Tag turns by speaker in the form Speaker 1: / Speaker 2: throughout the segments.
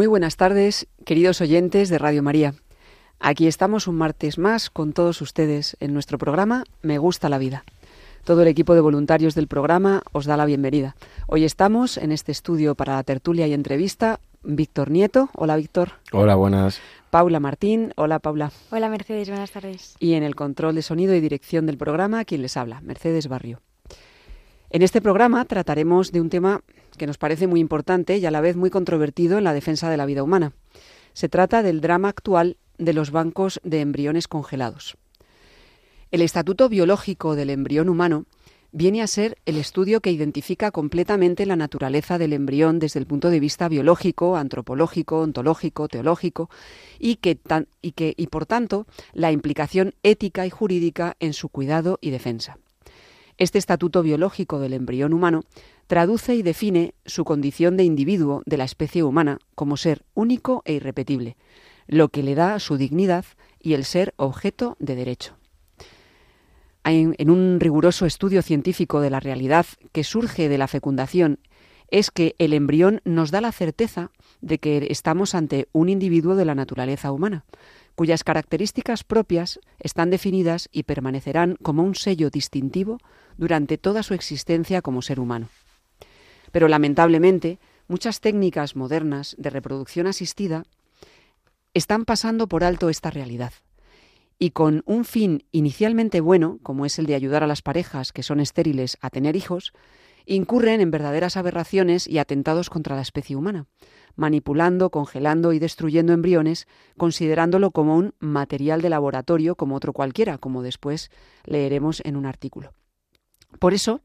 Speaker 1: Muy buenas tardes, queridos oyentes de Radio María. Aquí estamos un martes más con todos ustedes en nuestro programa Me gusta la vida. Todo el equipo de voluntarios del programa os da la bienvenida. Hoy estamos en este estudio para la tertulia y entrevista Víctor Nieto. Hola Víctor.
Speaker 2: Hola, buenas.
Speaker 1: Paula Martín. Hola Paula.
Speaker 3: Hola Mercedes, buenas tardes.
Speaker 1: Y en el control de sonido y dirección del programa, quien les habla, Mercedes Barrio. En este programa trataremos de un tema que nos parece muy importante y a la vez muy controvertido en la defensa de la vida humana. Se trata del drama actual de los bancos de embriones congelados. El estatuto biológico del embrión humano viene a ser el estudio que identifica completamente la naturaleza del embrión desde el punto de vista biológico, antropológico, ontológico, teológico y que, y que y por tanto la implicación ética y jurídica en su cuidado y defensa. Este estatuto biológico del embrión humano traduce y define su condición de individuo de la especie humana como ser único e irrepetible, lo que le da su dignidad y el ser objeto de derecho. En, en un riguroso estudio científico de la realidad que surge de la fecundación es que el embrión nos da la certeza de que estamos ante un individuo de la naturaleza humana, cuyas características propias están definidas y permanecerán como un sello distintivo durante toda su existencia como ser humano. Pero lamentablemente, muchas técnicas modernas de reproducción asistida están pasando por alto esta realidad. Y con un fin inicialmente bueno, como es el de ayudar a las parejas que son estériles a tener hijos, incurren en verdaderas aberraciones y atentados contra la especie humana, manipulando, congelando y destruyendo embriones, considerándolo como un material de laboratorio como otro cualquiera, como después leeremos en un artículo. Por eso,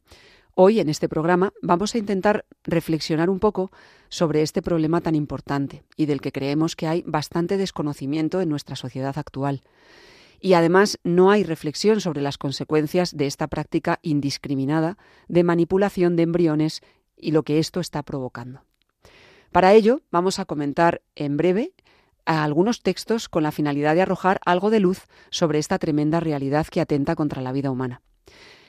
Speaker 1: hoy en este programa vamos a intentar reflexionar un poco sobre este problema tan importante y del que creemos que hay bastante desconocimiento en nuestra sociedad actual. Y además no hay reflexión sobre las consecuencias de esta práctica indiscriminada de manipulación de embriones y lo que esto está provocando. Para ello vamos a comentar en breve algunos textos con la finalidad de arrojar algo de luz sobre esta tremenda realidad que atenta contra la vida humana.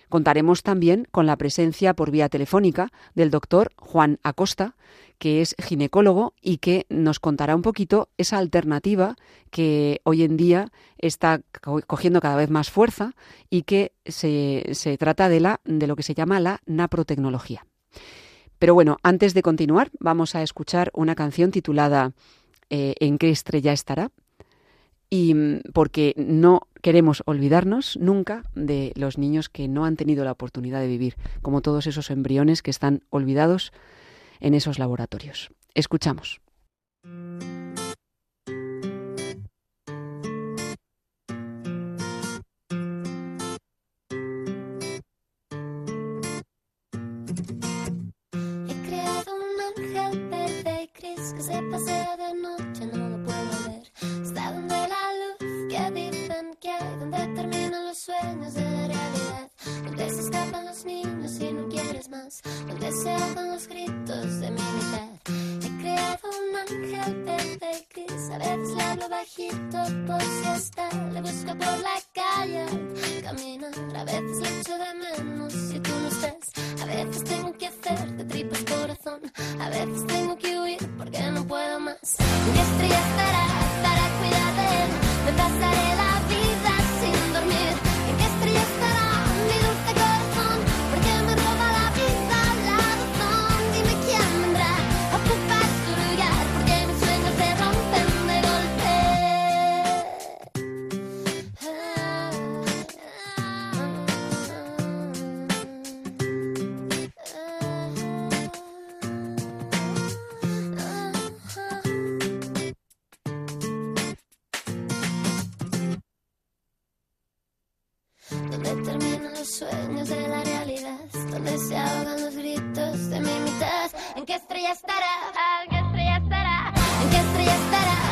Speaker 1: Contaremos también con la presencia por vía telefónica del doctor Juan Acosta, que es ginecólogo y que nos contará un poquito esa alternativa que hoy en día está co- cogiendo cada vez más fuerza y que se, se trata de, la, de lo que se llama la naprotecnología. Pero bueno, antes de continuar, vamos a escuchar una canción titulada eh, ¿En qué estrella estará? y mm, porque no queremos olvidarnos nunca de los niños que no han tenido la oportunidad de vivir, como todos esos embriones que están olvidados en esos laboratorios. Escuchamos.
Speaker 4: Sueños de realidad. Donde se escapan los niños y no quieres más, donde se bajito por si está. Le busco por la qué estrella estará? ¿En qué estrella estará? ¿En qué estrella estará?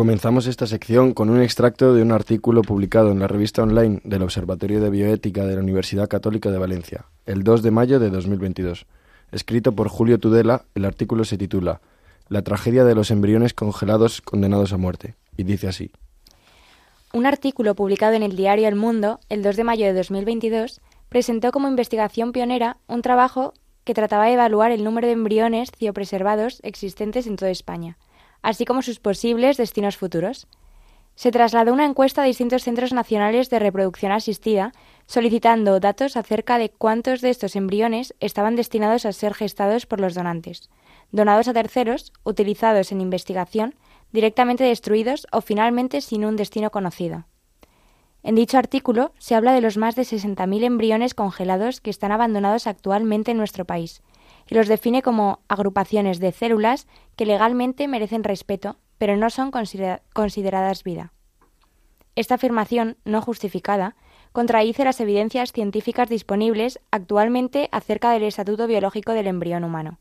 Speaker 2: Comenzamos esta sección con un extracto de un artículo publicado en la revista online del Observatorio de Bioética de la Universidad Católica de Valencia, el 2 de mayo de 2022. Escrito por Julio Tudela, el artículo se titula La tragedia de los embriones congelados condenados a muerte, y dice así.
Speaker 3: Un artículo publicado en el diario El Mundo el 2 de mayo de 2022 presentó como investigación pionera un trabajo que trataba de evaluar el número de embriones ciopreservados existentes en toda España, así como sus posibles destinos futuros. Se trasladó una encuesta a distintos centros nacionales de reproducción asistida, solicitando datos acerca de cuántos de estos embriones estaban destinados a ser gestados por los donantes, donados a terceros, utilizados en investigación, directamente destruidos o finalmente sin un destino conocido. En dicho artículo se habla de los más de 60.000 embriones congelados que están abandonados actualmente en nuestro país y los define como agrupaciones de células que legalmente merecen respeto, pero no son considera- consideradas vida. Esta afirmación, no justificada, contradice las evidencias científicas disponibles actualmente acerca del estatuto biológico del embrión humano.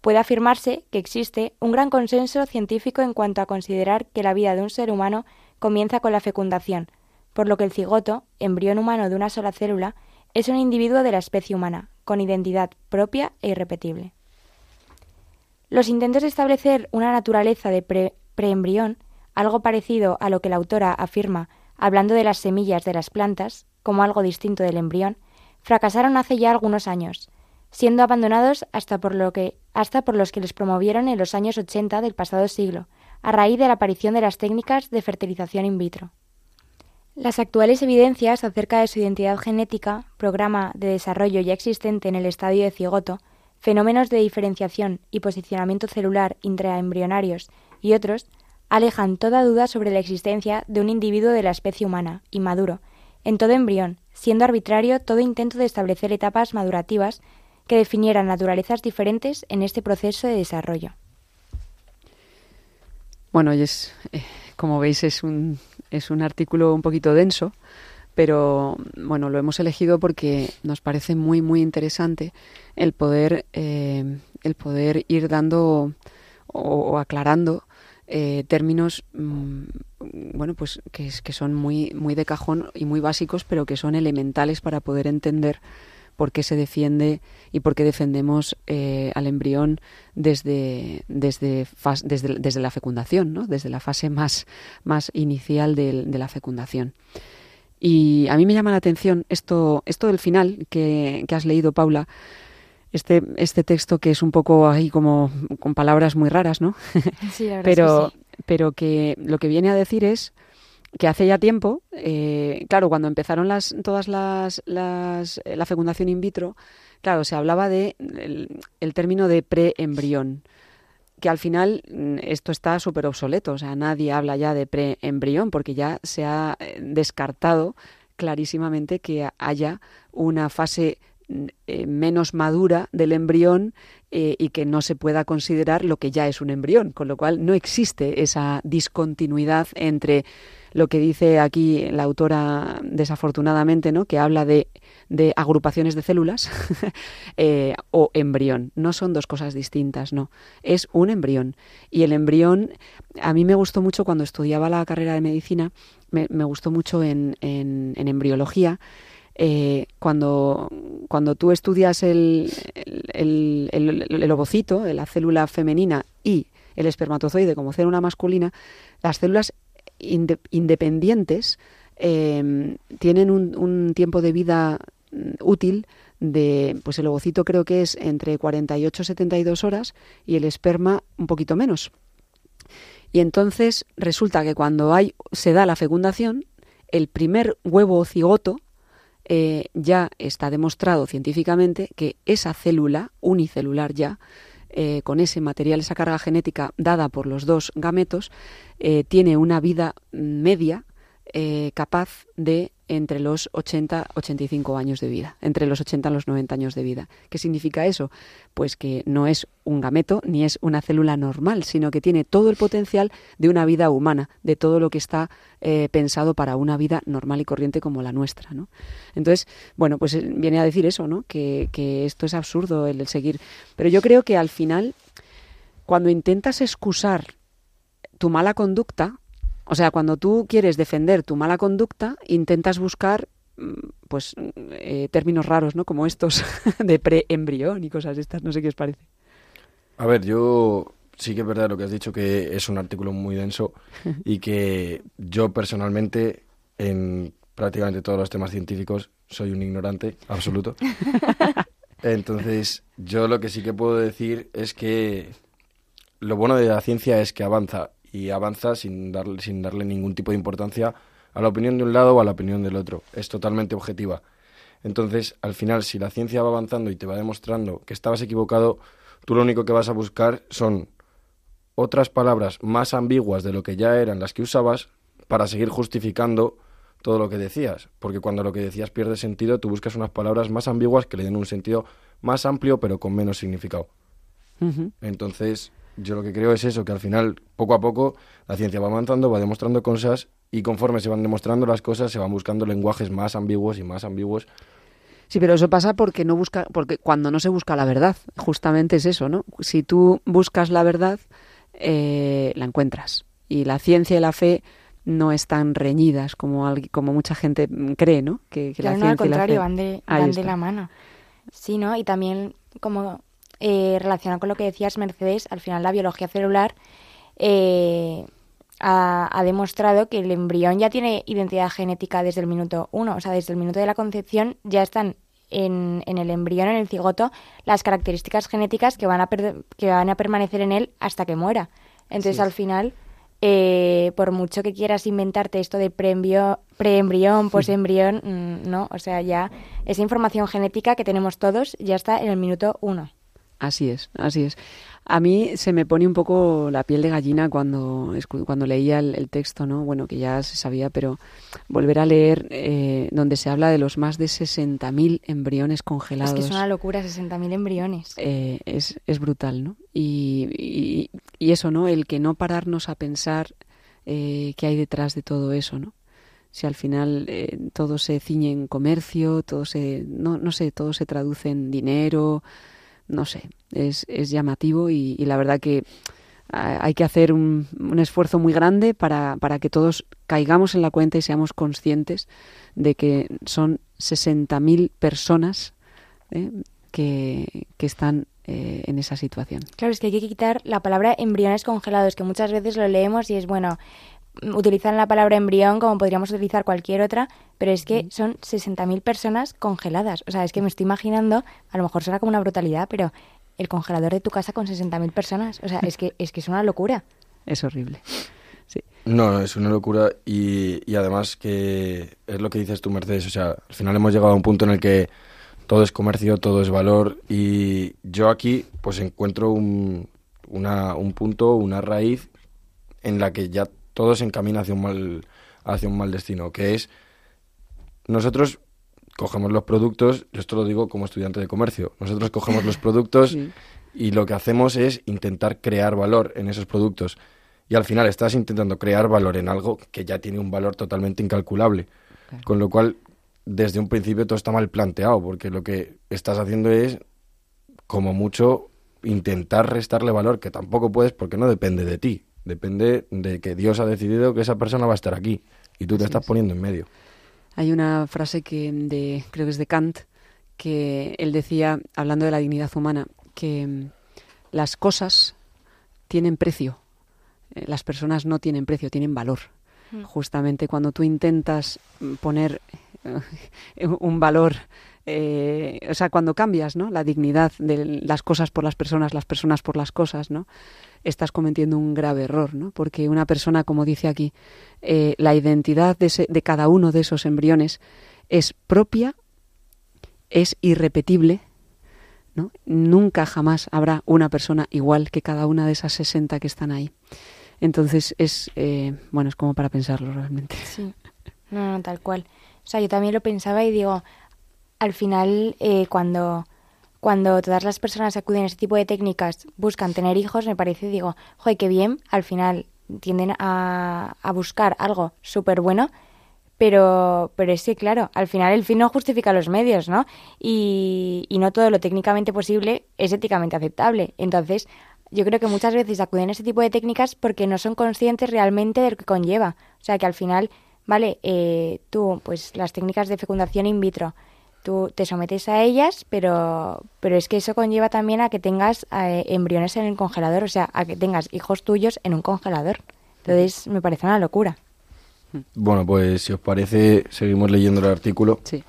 Speaker 3: Puede afirmarse que existe un gran consenso científico en cuanto a considerar que la vida de un ser humano comienza con la fecundación, por lo que el cigoto, embrión humano de una sola célula, es un individuo de la especie humana, con identidad propia e irrepetible. Los intentos de establecer una naturaleza de pre- preembrión, algo parecido a lo que la autora afirma hablando de las semillas de las plantas, como algo distinto del embrión, fracasaron hace ya algunos años, siendo abandonados hasta por, lo que, hasta por los que les promovieron en los años 80 del pasado siglo, a raíz de la aparición de las técnicas de fertilización in vitro. Las actuales evidencias acerca de su identidad genética, programa de desarrollo ya existente en el estadio de cigoto, fenómenos de diferenciación y posicionamiento celular intraembrionarios y otros, alejan toda duda sobre la existencia de un individuo de la especie humana, inmaduro, en todo embrión, siendo arbitrario todo intento de establecer etapas madurativas que definieran naturalezas diferentes en este proceso de desarrollo.
Speaker 1: Bueno, y es, eh, como veis, es un, es un artículo un poquito denso, pero bueno, lo hemos elegido porque nos parece muy, muy interesante el poder, eh, el poder ir dando o, aclarando eh, términos, mm, bueno, pues que, que son muy, muy de cajón y muy básicos, pero que son elementales para poder entender por qué se defiende y por qué defendemos eh, al embrión desde, desde, desde, desde la fecundación, ¿no? desde la fase más, más inicial del- de la fecundación. Y a mí me llama la atención esto, esto del final que, que has leído, Paula, este, este texto que es un poco ahí como con palabras muy raras, ¿no?
Speaker 3: Sí, la verdad
Speaker 1: pero,
Speaker 3: es que sí.
Speaker 1: pero que lo que viene a decir es que hace ya tiempo, eh, claro, cuando empezaron las, todas las, las eh, la fecundación in vitro, claro, se hablaba de el, término de preembrión, que al final mm, esto está súper obsoleto, o sea, nadie habla ya de preembrión porque ya se ha eh, descartado clarísimamente que haya una fase mm, menos madura del embrión y que no se pueda considerar lo que ya es un embrión, con lo cual no existe esa discontinuidad entre lo que dice aquí la autora desafortunadamente, ¿no? que habla de, de agrupaciones de células eh, o embrión. No son dos cosas distintas, no. Es un embrión. Y el embrión, a mí me gustó mucho cuando estudiaba la carrera de medicina, me, me gustó mucho en, en, embriología, eh, cuando, cuando tú estudias el, el, el, el, el ovocito, la célula femenina y el espermatozoide como célula masculina, las células inde- independientes eh, tienen un, un tiempo de vida mm, útil de, pues el ovocito creo que es entre 48 y 72 horas y el esperma un poquito menos. Y entonces resulta que cuando hay, se da la fecundación, el primer huevo o cigoto eh, ya está demostrado científicamente que esa célula unicelular ya, eh, con ese material, esa carga genética dada por los dos gametos, eh, tiene una vida media eh, capaz de entre los 80 85 años de vida, entre los 80 y los 90 años de vida. ¿Qué significa eso? Pues que no es un gameto ni es una célula normal, sino que tiene todo el potencial de una vida humana, de todo lo que está eh, pensado para una vida normal y corriente como la nuestra. ¿no? Entonces, bueno, pues eh, viene a decir eso, ¿no? que, esto es absurdo el seguir. Pero yo creo que al final, cuando intentas excusar tu mala conducta, o sea, cuando tú quieres defender tu mala conducta, intentas buscar mm, pues eh, términos raros, ¿no? Como estos de preembrión y cosas estas, no sé qué os parece.
Speaker 2: A ver, yo sí que es verdad lo que has dicho, que es un artículo muy denso y que yo personalmente en prácticamente todos los temas científicos soy un ignorante absoluto. Entonces, yo lo que sí que puedo decir es que lo bueno de la ciencia es que avanza y avanza sin darle, sin darle ningún tipo de importancia a la opinión de un lado o a la opinión del otro. Es totalmente objetiva. Entonces, al final, si la ciencia va avanzando y te va demostrando que estabas equivocado, tú lo único que vas a buscar son otras palabras más ambiguas de lo que ya eran las que usabas para seguir justificando todo lo que decías. Porque cuando lo que decías pierde sentido, tú buscas unas palabras más ambiguas que le den un sentido más amplio pero con menos significado. Entonces, yo lo que creo es eso, que al final, poco a poco, la ciencia va avanzando, va demostrando cosas y conforme se van demostrando las cosas, se van buscando lenguajes más ambiguos y más ambiguos.
Speaker 1: Sí, pero eso pasa porque no busca, porque cuando no se busca la verdad, justamente es eso, ¿no? Si tú buscas la verdad, eh, la encuentras. Y la ciencia y la fe no están reñidas como, como mucha gente cree, ¿no? Que, que
Speaker 3: Claro,
Speaker 1: la
Speaker 3: no, al
Speaker 1: ciencia y la
Speaker 3: contrario,
Speaker 1: fe-
Speaker 3: van de, van de la mano. Sí, ¿no? Y también, como eh, relacionado con lo que decías, Mercedes, al final la biología celular eh, ha, ha demostrado que el embrión ya tiene identidad genética desde el minuto uno. O sea, desde el minuto de la concepción ya están en, en el embrión, en el cigoto, las características genéticas que van a, per- que van a permanecer en él hasta que muera. Entonces,
Speaker 1: Sí.
Speaker 3: al final, eh, por mucho que quieras inventarte esto de preembrión, posembrión, mm, no, o sea, ya esa información genética que tenemos todos ya está en el minuto uno.
Speaker 1: Así es, así es. A mí se me pone un poco la piel de gallina cuando, cuando leía el, el texto, ¿no? Bueno, que ya se sabía, pero volver a leer eh, donde se habla de los más de 60.000 embriones congelados.
Speaker 3: Es que es una locura, 60.000 embriones.
Speaker 1: eh, es, es brutal, ¿no? Y, y- y eso, ¿no? El que no pararnos a pensar eh, qué hay detrás de todo eso, ¿no? Si al final eh, todo se ciñe en comercio, todo se, no, no sé, todo se traduce en dinero, no sé, es, es llamativo y, y la verdad que ah, hay que hacer un, un esfuerzo muy grande para, para que todos caigamos en la cuenta y seamos conscientes de que son 60.000 personas ¿eh? que, que están eh, en esa situación.
Speaker 3: Claro, es que hay que quitar la palabra embriones congelados, que muchas veces lo leemos y es bueno, utilizan la palabra embrión como podríamos utilizar cualquier otra, pero es que son 60.000 personas congeladas. O sea, es que me estoy imaginando, a lo mejor será como una brutalidad, pero el congelador de tu casa con 60.000 personas, o sea, es que es que es una locura.
Speaker 1: Es horrible. Sí.
Speaker 2: No, no, es una locura y, y además que es lo que dices tú, Mercedes. O sea, al final hemos llegado a un punto en el que todo es comercio, todo es valor y yo aquí pues encuentro un, una- un punto, una raíz en la que ya todo se encamina hacia un mal, hacia un mal destino, que es nosotros cogemos los productos, yo esto lo digo como estudiante de comercio, nosotros cogemos los productos
Speaker 1: Sí.
Speaker 2: y lo que hacemos es intentar crear valor en esos productos. Y al final estás intentando crear valor en algo que ya tiene un valor totalmente incalculable.
Speaker 1: Claro.
Speaker 2: Con lo cual, desde un principio todo está mal planteado, porque lo que estás haciendo es, como mucho, intentar restarle valor, que tampoco puedes porque no depende de ti. Depende de que Dios ha decidido que esa persona va a estar aquí. Y tú te
Speaker 1: Así
Speaker 2: estás
Speaker 1: es.
Speaker 2: poniendo en medio.
Speaker 1: Hay una frase que de, creo que es de Kant, que él decía, hablando de la dignidad humana, que mm, las cosas tienen precio, eh, las personas no tienen precio, tienen valor. Justamente cuando tú intentas mm, poner eh, un valor eh, o sea, cuando cambias, ¿no? La dignidad de las cosas por las personas, las personas por las cosas, ¿no? Estás cometiendo un grave error, ¿no? Porque una persona, como dice aquí, eh, la identidad de, ese- de cada uno de esos embriones es propia, es irrepetible, ¿no? Nunca jamás habrá una persona igual que cada una de esas 60 que están ahí. Entonces es, eh, bueno, es como para pensarlo realmente.
Speaker 3: Sí. No, no, tal cual. O sea, yo también lo pensaba y digo, al final, eh, cuando, cuando todas las personas acuden a ese tipo de técnicas, buscan tener hijos, me parece, digo, joder, qué bien, al final tienden a, a buscar algo súper bueno, pero, pero es que, claro, al final el fin no justifica los medios, ¿no? Y, y no todo lo técnicamente posible es éticamente aceptable. Entonces, yo creo que muchas veces acuden a ese tipo de técnicas porque no son conscientes realmente de lo que conlleva. O sea, que al final, vale, eh, tú, pues las técnicas de fecundación in vitro, tú te sometes a ellas, pero, pero es que eso conlleva también a que tengas eh, embriones en el congelador, o sea, a que tengas hijos tuyos en un congelador. Entonces, me parece una locura.
Speaker 2: Bueno, pues si os parece, seguimos leyendo el artículo
Speaker 1: Sí.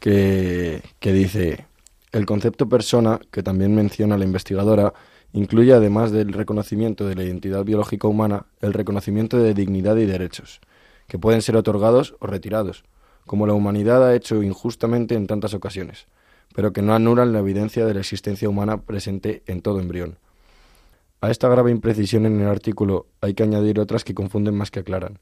Speaker 2: que, que dice, el concepto persona, que también menciona la investigadora, incluye además del reconocimiento de la identidad biológica humana, el reconocimiento de dignidad y derechos, que pueden ser otorgados o retirados, como la humanidad ha hecho injustamente en tantas ocasiones, pero que no anulan la evidencia de la existencia humana presente en todo embrión. A esta grave imprecisión en el artículo hay que añadir otras que confunden más que aclaran.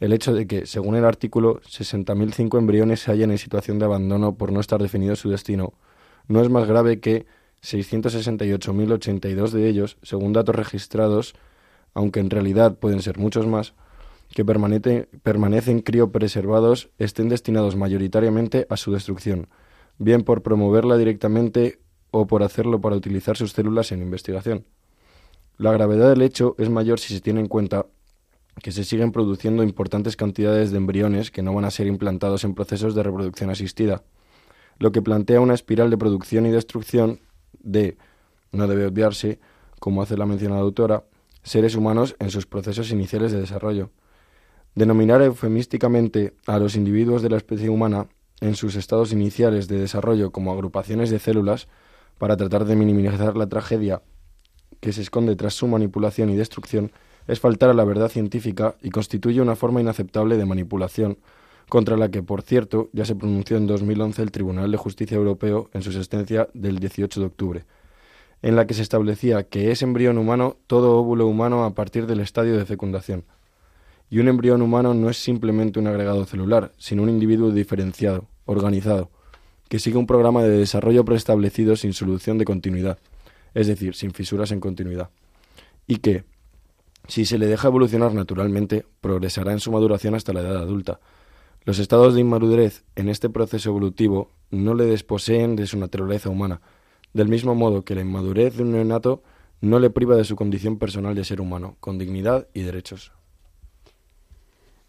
Speaker 2: El hecho de que, según el artículo, 60.005 embriones se hallan en situación de abandono por no estar definido su destino, no es más grave que 668.082 de ellos, según datos registrados, aunque en realidad pueden ser muchos más, que permanece- permanecen criopreservados estén destinados mayoritariamente a su destrucción, bien por promoverla directamente o por hacerlo para utilizar sus células en investigación. La gravedad del hecho es mayor si se tiene en cuenta que se siguen produciendo importantes cantidades de embriones que no van a ser implantados en procesos de reproducción asistida, lo que plantea una espiral de producción y destrucción de, no debe obviarse, como hace la mencionada autora, seres humanos en sus procesos iniciales de desarrollo. Denominar eufemísticamente a los individuos de la especie humana en sus estados iniciales de desarrollo como agrupaciones de células para tratar de minimizar la tragedia que se esconde tras su manipulación y destrucción es faltar a la verdad científica y constituye una forma inaceptable de manipulación, contra la que, por cierto, ya se pronunció en 2011 el Tribunal de Justicia Europeo en su sentencia del 18 de octubre, en la que se establecía que es embrión humano todo óvulo humano a partir del estadio de fecundación. Y un embrión humano no es simplemente un agregado celular, sino un individuo diferenciado, organizado, que sigue un programa de desarrollo preestablecido sin solución de continuidad, es decir, sin fisuras en continuidad, y que, si se le deja evolucionar naturalmente, progresará en su maduración hasta la edad adulta. Los estados de inmadurez en este proceso evolutivo no le desposeen de su naturaleza humana, del mismo modo que la inmadurez de un neonato no le priva de su condición personal de ser humano, con dignidad y derechos.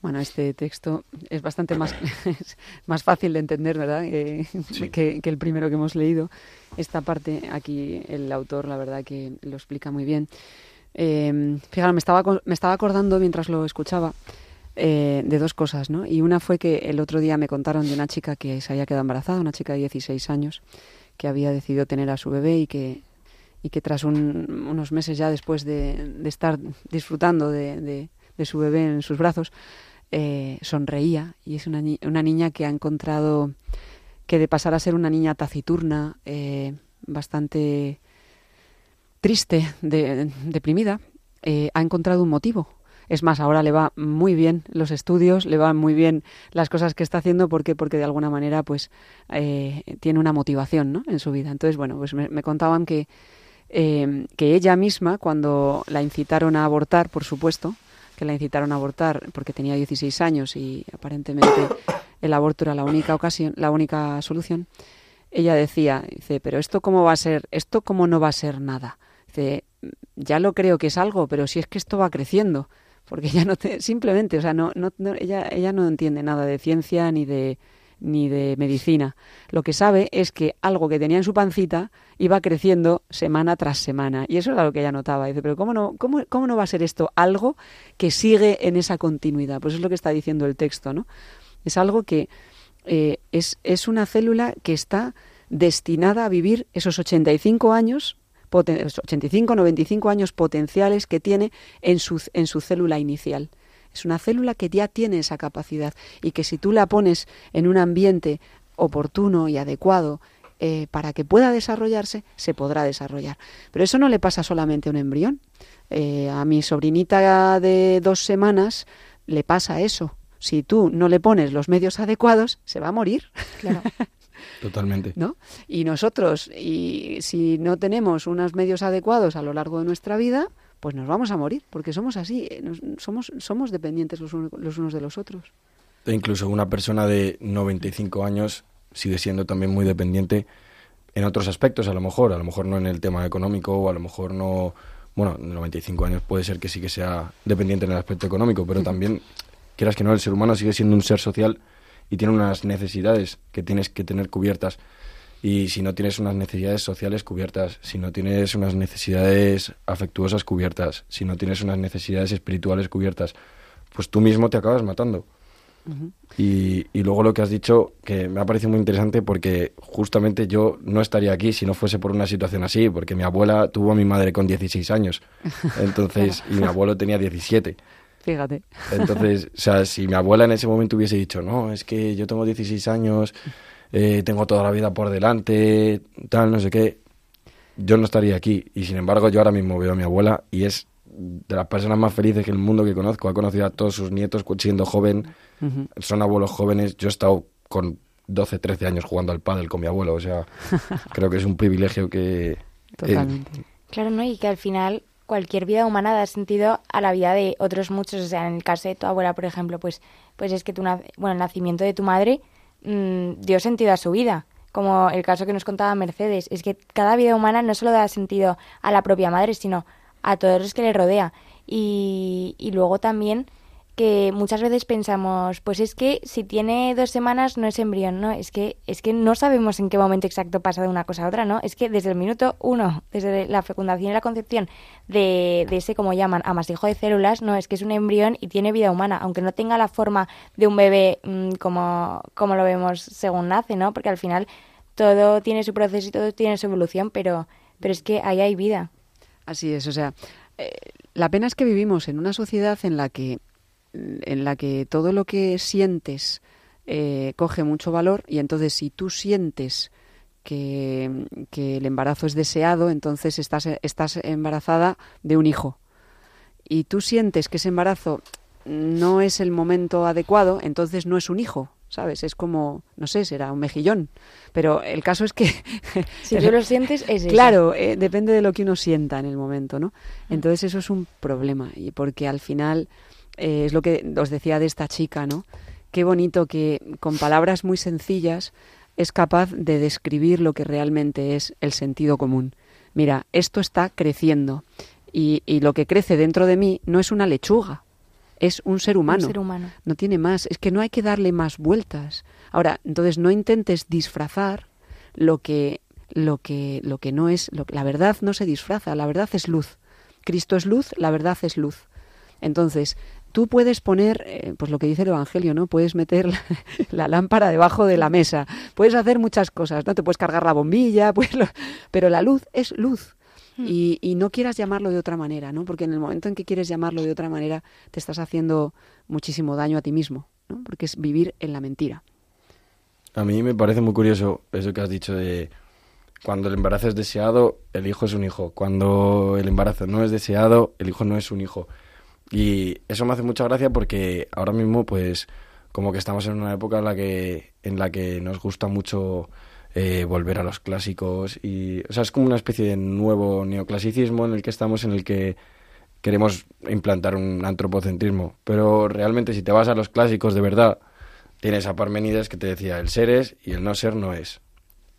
Speaker 1: Bueno, este texto es bastante más, es más fácil de entender, ¿verdad? Eh,
Speaker 2: Sí.
Speaker 1: que, que el primero que hemos leído. Esta parte aquí el autor, la verdad, que lo explica muy bien. Eh, fijaros, me estaba, me estaba acordando mientras lo escuchaba eh, de dos cosas, ¿no? Y una fue que el otro día me contaron de una chica que se había quedado embarazada, una chica de 16 años, que había decidido tener a su bebé y que, y que tras un- unos meses ya después de, de estar disfrutando de, de- de su bebé en sus brazos, eh, sonreía y es una, ni- una niña que ha encontrado que de pasar a ser una niña taciturna, eh, bastante triste, de- deprimida, eh, ha encontrado un motivo. Es más, ahora le va muy bien los estudios, le van muy bien las cosas que está haciendo, ¿por qué? Porque de alguna manera, pues, tiene una motivación, ¿no? En su vida. Entonces, bueno, pues me, me contaban que, que ella misma, cuando la incitaron a abortar, por supuesto, que la incitaron a abortar porque tenía 16 años y aparentemente el aborto era la única ocasión, la única solución, ella decía, dice, pero esto cómo va a ser, esto cómo no va a ser nada. Dice, ya lo creo que es algo, pero si es que esto va creciendo, porque ella no te, simplemente, o sea, no, no, no- ella, ella no entiende nada de ciencia ni de ni de medicina. Lo que sabe es que algo que tenía en su pancita iba creciendo semana tras semana. Y eso era lo que ella notaba. Dice, pero ¿cómo no, cómo, cómo no va a ser esto algo que sigue en esa continuidad? Pues es lo que está diciendo el texto, ¿no? Es algo que eh, es, es una célula que está destinada a vivir esos 85 años, poten- 85, 95 años potenciales que tiene en su, en su célula inicial. Es una célula que ya tiene esa capacidad y que si tú la pones en un ambiente oportuno y adecuado eh, para que pueda desarrollarse, se podrá desarrollar. Pero eso no le pasa solamente a un embrión. Eh, a mi sobrinita de dos semanas le pasa eso. Si tú no le pones los medios adecuados, se va a morir.
Speaker 3: Claro.
Speaker 2: Totalmente.
Speaker 1: ¿no? Y nosotros, y si no tenemos unos medios adecuados a lo largo de nuestra vida, pues nos vamos a morir, porque somos así, eh, nos- somos, somos dependientes los, uno- los unos de los otros.
Speaker 2: E incluso una persona de 95 años sigue siendo también muy dependiente en otros aspectos, a lo mejor, a lo mejor no en el tema económico o a lo mejor no, bueno, en 95 años puede ser que sí que sea dependiente en el aspecto económico, pero también, quieras que no, el ser humano sigue siendo un ser social y tiene unas necesidades que tienes que tener cubiertas. Y si no tienes unas necesidades sociales cubiertas, si no tienes unas necesidades afectuosas cubiertas, si no tienes unas necesidades espirituales cubiertas, pues tú mismo te acabas matando. Y, y luego lo que has dicho, que me ha parecido muy interesante porque justamente yo no estaría aquí si no fuese por una situación así, porque mi abuela tuvo a mi madre con 16 años, entonces, y mi abuelo tenía 17.
Speaker 1: Fíjate.
Speaker 2: Entonces, o sea, si mi abuela en ese momento hubiese dicho, no, es que yo tengo 16 años, eh, tengo toda la vida por delante, tal, no sé qué, yo no estaría aquí. Y sin embargo, yo ahora mismo veo a mi abuela y es de las personas más felices que el mundo que conozco. Ha conocido a todos sus nietos siendo joven, son abuelos jóvenes. Yo he estado con 12, 13 años jugando al pádel con mi abuelo, o sea, creo que es un privilegio que... eh,
Speaker 1: Totalmente.
Speaker 3: Claro, ¿no? Y que al final cualquier vida humana da sentido a la vida de otros muchos. O sea, en el caso de tu abuela, por ejemplo, pues, pues es que tu, bueno, el nacimiento de tu madre mm, dio sentido a su vida. Como el caso que nos contaba Mercedes. Es que cada vida humana no solo da sentido a la propia madre, sino a todos los que le rodea. Y, y luego también que muchas veces pensamos, pues es que si tiene dos semanas no es embrión, ¿no? Es que, es que no sabemos en qué momento exacto pasa de una cosa a otra, ¿no? Es que desde el minuto uno, desde la fecundación y la concepción de, de ese, como llaman, amasijo de células, no, es que es un embrión y tiene vida humana, aunque no tenga la forma de un bebé mm, como, como lo vemos según nace, ¿no? Porque al final todo tiene su proceso y todo tiene su evolución, pero, pero es que ahí hay vida.
Speaker 1: Así es, o sea, eh, la pena es que vivimos en una sociedad en la que, en la que todo lo que sientes eh, coge mucho valor y entonces si tú sientes que, que el embarazo es deseado, entonces estás, estás embarazada de un hijo. Y tú sientes que ese embarazo no es el momento adecuado, entonces no es un hijo, ¿sabes? Es como, no sé, será un mejillón. Pero el caso es que
Speaker 3: Si tú lo sientes, es eso.
Speaker 1: Claro, eh, depende de lo que uno sienta en el momento, ¿no? Entonces eso es un problema y porque al final eh, es lo que os decía de esta chica, ¿no? Qué bonito que con palabras muy sencillas es capaz de describir lo que realmente es el sentido común. Mira, esto está creciendo y, y lo que crece dentro de mí no es una lechuga, es un ser
Speaker 3: Un
Speaker 1: humano.
Speaker 3: ser humano.
Speaker 1: No tiene más, es que no hay que darle más vueltas. Ahora, entonces no intentes disfrazar lo que lo que lo que no es, lo- la verdad no se disfraza, la verdad es luz. Cristo es luz, la verdad es luz. Entonces, tú puedes poner, eh, pues lo que dice el Evangelio, ¿no? Puedes meter la, la lámpara debajo de la mesa, puedes hacer muchas cosas, ¿no? Te puedes cargar la bombilla, pues lo- pero la luz es luz. Y, y no quieras llamarlo de otra manera, ¿no? Porque en el momento en que quieres llamarlo de otra manera, te estás haciendo muchísimo daño a ti mismo, ¿no? Porque es vivir en la mentira.
Speaker 2: A mí me parece muy curioso eso que has dicho de cuando el embarazo es deseado, el hijo es un hijo. Cuando el embarazo no es deseado, el hijo no es un hijo. Y eso me hace mucha gracia porque ahora mismo, pues, como que estamos en una época en la que, en la que nos gusta mucho eh, volver a los clásicos. Y, o sea, es como una especie de nuevo neoclasicismo en el que estamos, en el que queremos implantar un antropocentrismo. Pero realmente, si te vas a los clásicos de verdad, tienes a Parménides que te decía el ser es y el no ser no es.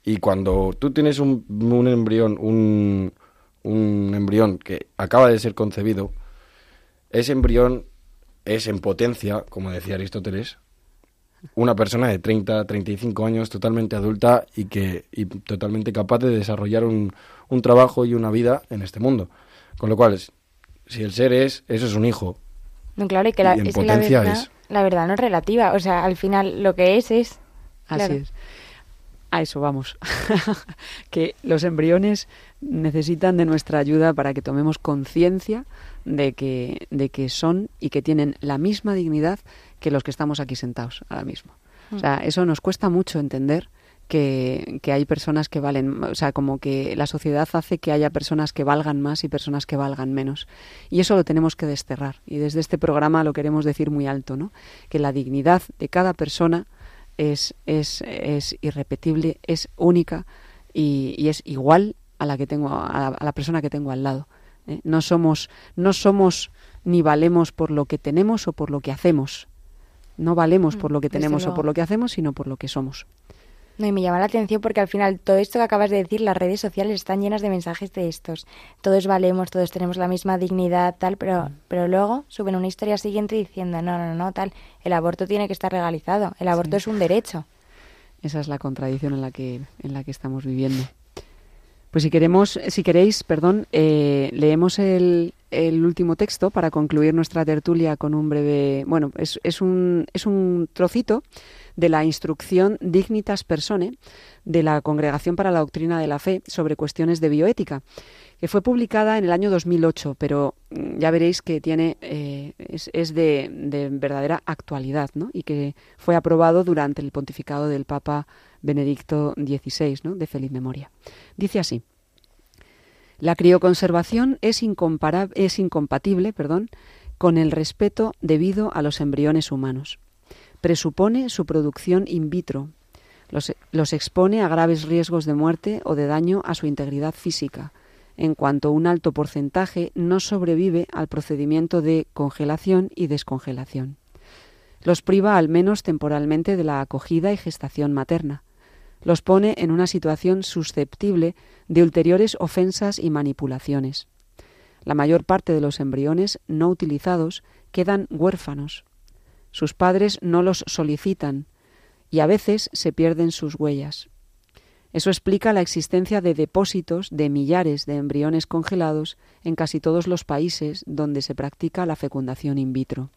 Speaker 2: Y cuando tú tienes un, un embrión, un, un embrión que acaba de ser concebido, ese embrión es en potencia, como decía Aristóteles, una persona de 30, 35 años totalmente adulta y que y totalmente capaz de desarrollar un, un trabajo y una vida en este mundo. Con lo cual, si el ser es, eso es un hijo.
Speaker 3: No, claro, y que la,
Speaker 2: Y en
Speaker 3: es que la verdad,
Speaker 2: es.
Speaker 3: la verdad no es relativa. O sea, al final lo que es es.
Speaker 1: Así
Speaker 3: Claro.
Speaker 1: es. A eso vamos. que los embriones necesitan de nuestra ayuda para que tomemos conciencia de que, de que son y que tienen la misma dignidad que los que estamos aquí sentados ahora mismo. O sea, eso nos cuesta mucho entender que, que hay personas que valen, o sea, como que la sociedad hace que haya personas que valgan más y personas que valgan menos. Y eso lo tenemos que desterrar. Y desde este programa lo queremos decir muy alto, ¿no? Que la dignidad de cada persona es, es, es irrepetible, es única y, y es igual a la que tengo, a la, a la persona que tengo al lado. ¿eh? No somos, no somos ni valemos por lo que tenemos o por lo que hacemos. No valemos
Speaker 3: Mm,
Speaker 1: por lo que tenemos o por lo que hacemos, sino por lo que somos.
Speaker 3: No, y me llama la atención porque al final todo esto que acabas de decir, las redes sociales están llenas de mensajes de estos. Todos valemos, todos tenemos la misma dignidad, tal, pero, pero luego suben una historia siguiente diciendo, no, no, no, tal, el aborto tiene que estar legalizado, el aborto es un derecho.
Speaker 1: Esa es la contradicción en la que, en la que estamos viviendo. Pues si queremos, si queréis, perdón, eh, leemos el, el último texto para concluir nuestra tertulia con un breve, bueno, es, un, es un trocito de la instrucción Dignitas Persone de la Congregación para la Doctrina de la Fe sobre cuestiones de bioética, que fue publicada en el año 2008, pero mm, ya veréis que tiene eh, es, es de, de verdadera actualidad, ¿no? Y que fue aprobado durante el pontificado del Papa Benedicto XVI, ¿no? De feliz memoria. Dice así: La crioconservación es, incompatible, con el respeto debido a los embriones humanos presupone su producción in vitro, los expone a graves riesgos de muerte o de daño a su integridad física, en cuanto un alto porcentaje no sobrevive al procedimiento de congelación y descongelación. Los priva al menos temporalmente de la acogida y gestación materna. Los pone en una situación susceptible de ulteriores ofensas y manipulaciones. La mayor parte de los embriones no utilizados quedan huérfanos, sus padres no los solicitan y a veces se pierden sus huellas. Eso explica la existencia de depósitos de millares de embriones congelados en casi todos los países donde se practica la fecundación in vitro.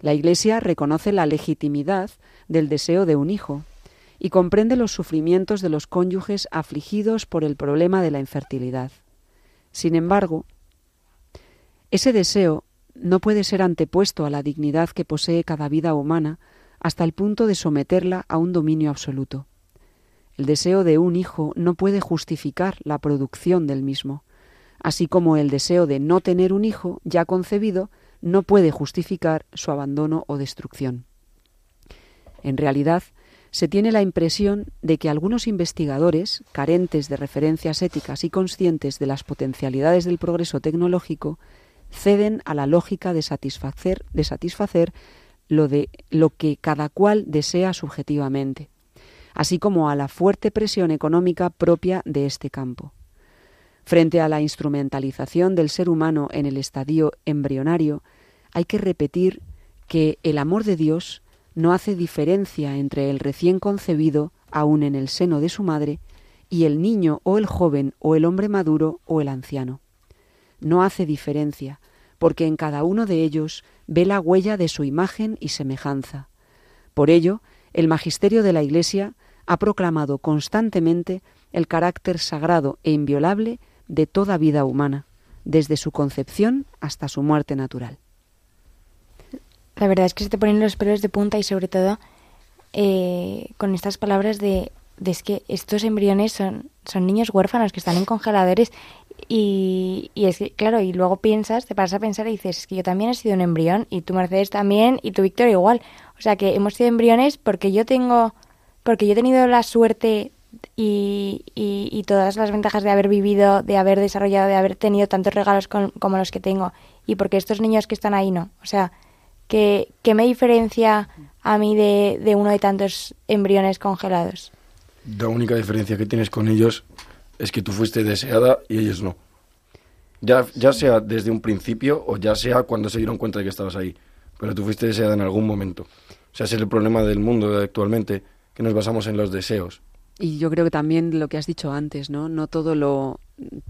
Speaker 1: La Iglesia reconoce la legitimidad del deseo de un hijo y comprende los sufrimientos de los cónyuges afligidos por el problema de la infertilidad. Sin embargo, ese deseo no puede ser antepuesto a la dignidad que posee cada vida humana hasta el punto de someterla a un dominio absoluto. El deseo de un hijo no puede justificar la producción del mismo, así como el deseo de no tener un hijo ya concebido no puede justificar su abandono o destrucción. En realidad, se tiene la impresión de que algunos investigadores, carentes de referencias éticas y conscientes de las potencialidades del progreso tecnológico, ceden a la lógica de satisfacer, de satisfacer lo, de, lo que cada cual desea subjetivamente, así como a la fuerte presión económica propia de este campo. Frente a la instrumentalización del ser humano en el estadio embrionario, hay que repetir que el amor de Dios no hace diferencia entre el recién concebido, aún en el seno de su madre, y el niño o el joven o el hombre maduro o el anciano no hace diferencia, porque en cada uno de ellos ve la huella de su imagen y semejanza. Por ello, el magisterio de la Iglesia ha proclamado constantemente el carácter sagrado e inviolable de toda vida humana, desde su concepción hasta su muerte natural.
Speaker 3: La verdad es que se te ponen los pelos de punta y sobre todo eh, con estas palabras de, es que estos embriones son, son niños huérfanos que están en congeladores y, y es que, claro, y luego piensas, te paras a pensar y dices, es que yo también he sido un embrión y tú Mercedes también y tú Víctor igual. O sea que hemos sido embriones porque yo tengo, porque yo he tenido la suerte y, y, y todas las ventajas de haber vivido, de haber desarrollado, de haber tenido tantos regalos con- como los que tengo y porque estos niños que están ahí no. O sea, ¿qué, qué me diferencia a mí de, de uno de tantos embriones congelados?
Speaker 2: La única diferencia que tienes con ellos es que tú fuiste deseada y ellos no. Ya, ya sea desde un principio o ya sea cuando se dieron cuenta de que estabas ahí. Pero tú fuiste deseada en algún momento. O sea, ese es el problema del mundo actualmente, que nos basamos en los deseos.
Speaker 1: Y yo creo que también lo que has dicho antes, ¿no? No todo lo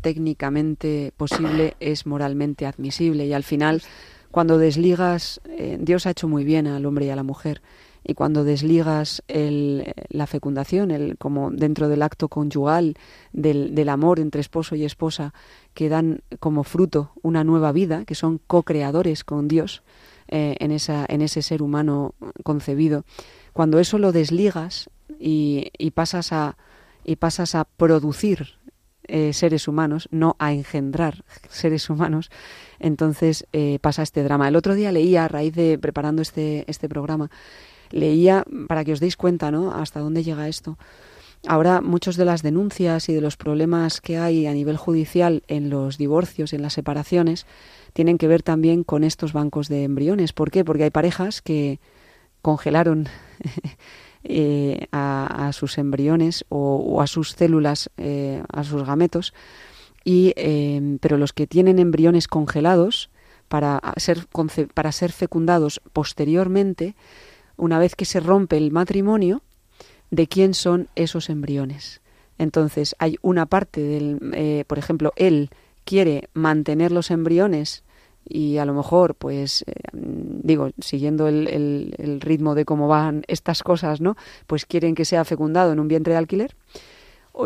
Speaker 1: técnicamente posible es moralmente admisible y al final cuando desligas, eh, Dios ha hecho muy bien al hombre y a la mujer. Y cuando desligas el, la fecundación, el, como dentro del acto conyugal, del, amor entre esposo y esposa, que dan como fruto una nueva vida, que son co-creadores con Dios eh, en, esa, en ese ser humano concebido, cuando eso lo desligas y pasas a y pasas a producir eh, seres humanos, no a engendrar seres humanos, entonces eh, pasa este drama. El otro día leía, a raíz de preparando este, este programa, leía, para que os deis cuenta, ¿no?, hasta dónde llega esto. Ahora, muchos de las denuncias y de los problemas que hay a nivel judicial en los divorcios, en las separaciones, tienen que ver también con estos bancos de embriones. ¿Por qué? Porque hay parejas que congelaron eh, a, sus embriones o, a sus células, eh, a sus gametos, y, eh, pero los que tienen embriones congelados para ser, para ser fecundados posteriormente, una vez que se rompe el matrimonio, de quién son esos embriones. Entonces, hay una parte del, eh, por ejemplo, él quiere mantener los embriones y a lo mejor, pues, eh, digo, siguiendo el, el, ritmo de cómo van estas cosas, ¿no? Pues quieren que sea fecundado en un vientre de alquiler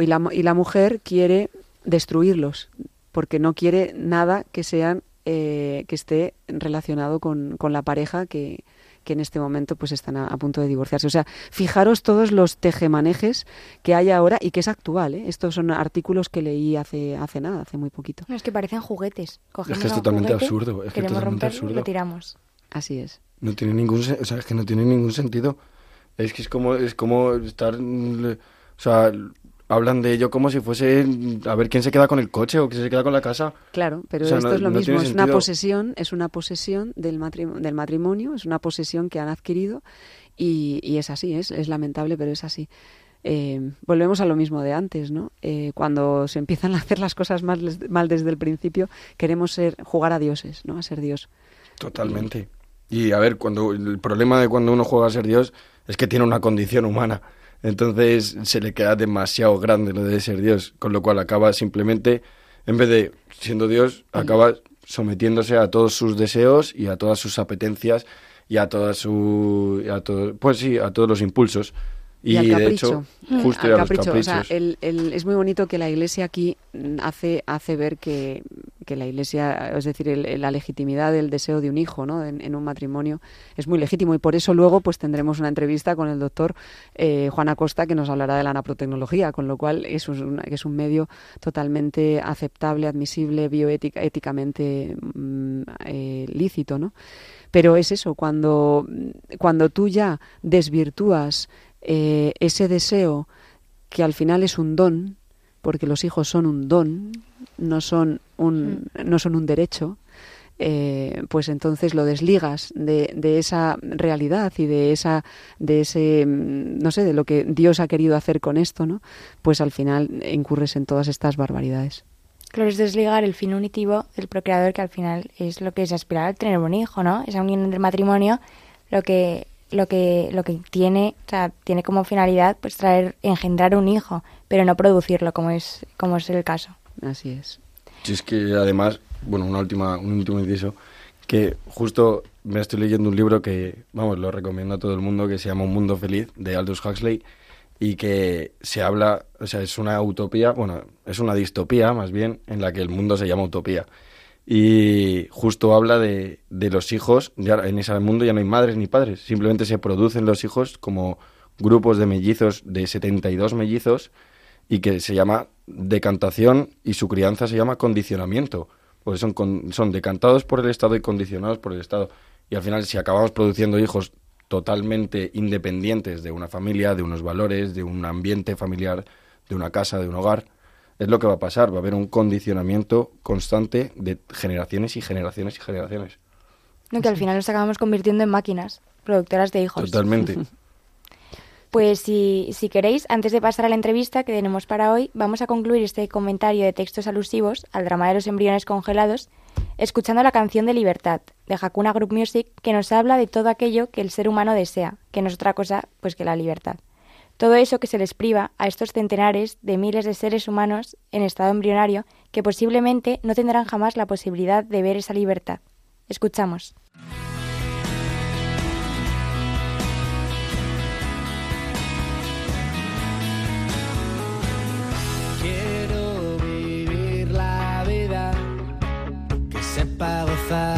Speaker 1: y la, y la mujer quiere destruirlos porque no quiere nada que sean eh, que esté relacionado con, con la pareja que, que en este momento pues están a, a, punto de divorciarse. O sea, fijaros todos los tejemanejes que hay ahora y que es actual. ¿eh? Estos son artículos que leí hace hace nada, hace muy poquito.
Speaker 3: No, es que parecen juguetes.
Speaker 2: Cogemos es que es totalmente juguete, absurdo. Es que totalmente
Speaker 3: romperlo
Speaker 2: absurdo.
Speaker 3: lo tiramos.
Speaker 1: Así es.
Speaker 2: No tiene ningún, o sea, es que no tiene ningún sentido. Es que es como es como estar, o sea, hablan de ello como si fuese a ver quién se queda con el coche o quién se queda con la casa.
Speaker 1: Claro, pero
Speaker 2: O sea,
Speaker 1: esto
Speaker 2: no-
Speaker 1: es lo
Speaker 2: no
Speaker 1: mismo, es una posesión, es una posesión del, matrim- del matrimonio, es una posesión que han adquirido y, y es así, es, es lamentable, pero es así. Eh, volvemos a lo mismo de antes, ¿no? Eh, cuando se empiezan a hacer las cosas mal, mal desde el principio, queremos ser jugar a dioses, ¿no? A ser Dios.
Speaker 2: Totalmente. Y a ver, cuando el problema de cuando uno juega a ser Dios es que tiene una condición humana. Entonces se le queda demasiado grande lo de ser Dios, con lo cual acaba simplemente, en vez de siendo Dios, acaba sometiéndose a todos sus deseos y a todas sus apetencias y a todas su, pues sí, a todos los impulsos. Y,
Speaker 1: al
Speaker 2: de hecho, justo y
Speaker 1: Al capricho. O
Speaker 2: caprichos.
Speaker 1: sea, el- el- es muy bonito que la Iglesia aquí mm, hace, hace ver que, que la Iglesia, es decir, el- la legitimidad del deseo de un hijo ¿no? en, en un matrimonio es muy legítimo y por eso luego pues tendremos una entrevista con el doctor eh, Juan Acosta que nos hablará de la naprotecnología, con lo cual es un, es un medio totalmente aceptable, admisible, bioéticamente mm, eh, lícito, ¿no? Pero es eso, cuando, cuando tú ya desvirtúas eh, ese deseo que al final es un don, porque los hijos son un don, no son un, no son un derecho, eh, pues entonces lo desligas de, de, esa realidad y de esa de ese mm, no sé de lo que Dios ha querido hacer con esto no pues al final incurres en todas estas barbaridades.
Speaker 3: Claro, es desligar el fin unitivo del procreador, que al final es lo que se aspira a tener un hijo, ¿no? Esa unión del matrimonio, lo que, lo que, lo que tiene, o sea, tiene como finalidad, pues traer, engendrar un hijo, pero no producirlo, como es, como es el caso.
Speaker 1: Así es.
Speaker 2: Si es que además, bueno, una última, un último inciso, que justo me estoy leyendo un libro que, vamos, lo recomiendo a todo el mundo, que se llama Un Mundo Feliz, de Aldous Huxley, y que se habla, o sea, es una utopía, bueno, es una distopía más bien, en la que el mundo se llama utopía. Y justo habla de, de los hijos, ya en ese mundo ya no hay madres ni padres, simplemente se producen los hijos como grupos de mellizos, de 72 mellizos, y que se llama decantación y su crianza se llama condicionamiento, porque son, con, son decantados por el Estado y condicionados por el Estado. Y al final, si acabamos produciendo hijos totalmente independientes de una familia, de unos valores, de un ambiente familiar, de una casa, de un hogar, es lo que va a pasar. Va a haber un condicionamiento constante de generaciones y generaciones y generaciones.
Speaker 3: No, que al final nos acabamos convirtiendo en máquinas productoras de hijos.
Speaker 2: Totalmente.
Speaker 3: Pues si, si queréis, antes de pasar a la entrevista que tenemos para hoy, vamos a concluir este comentario de textos alusivos al drama de los embriones congelados, escuchando la canción de Libertad, de Hakuna Group Music, que nos habla de todo aquello que el ser humano desea, que no es otra cosa pues que la libertad. Todo eso que se les priva a estos centenares de miles de seres humanos en estado embrionario que posiblemente no tendrán jamás la posibilidad de ver esa libertad. Escuchamos.
Speaker 5: Quiero vivir la vida que sepa gozar.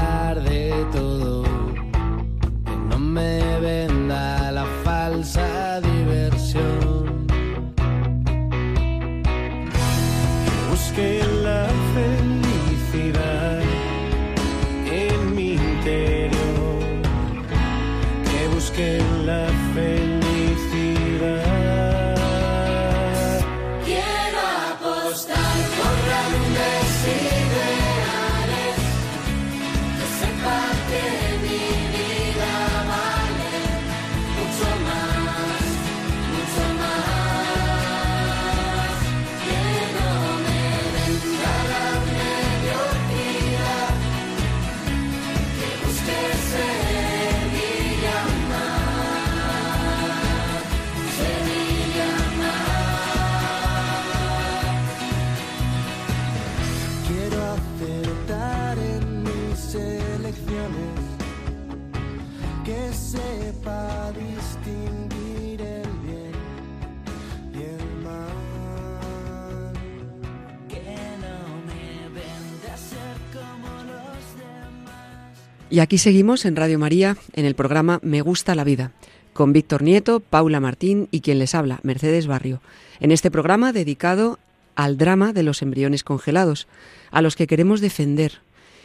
Speaker 5: Y
Speaker 1: aquí seguimos en Radio María, en el programa Me gusta la vida, con Víctor Nieto, Paula Martín y quien les habla, Mercedes Barrio. En este programa dedicado al drama de los embriones congelados, a los que queremos defender.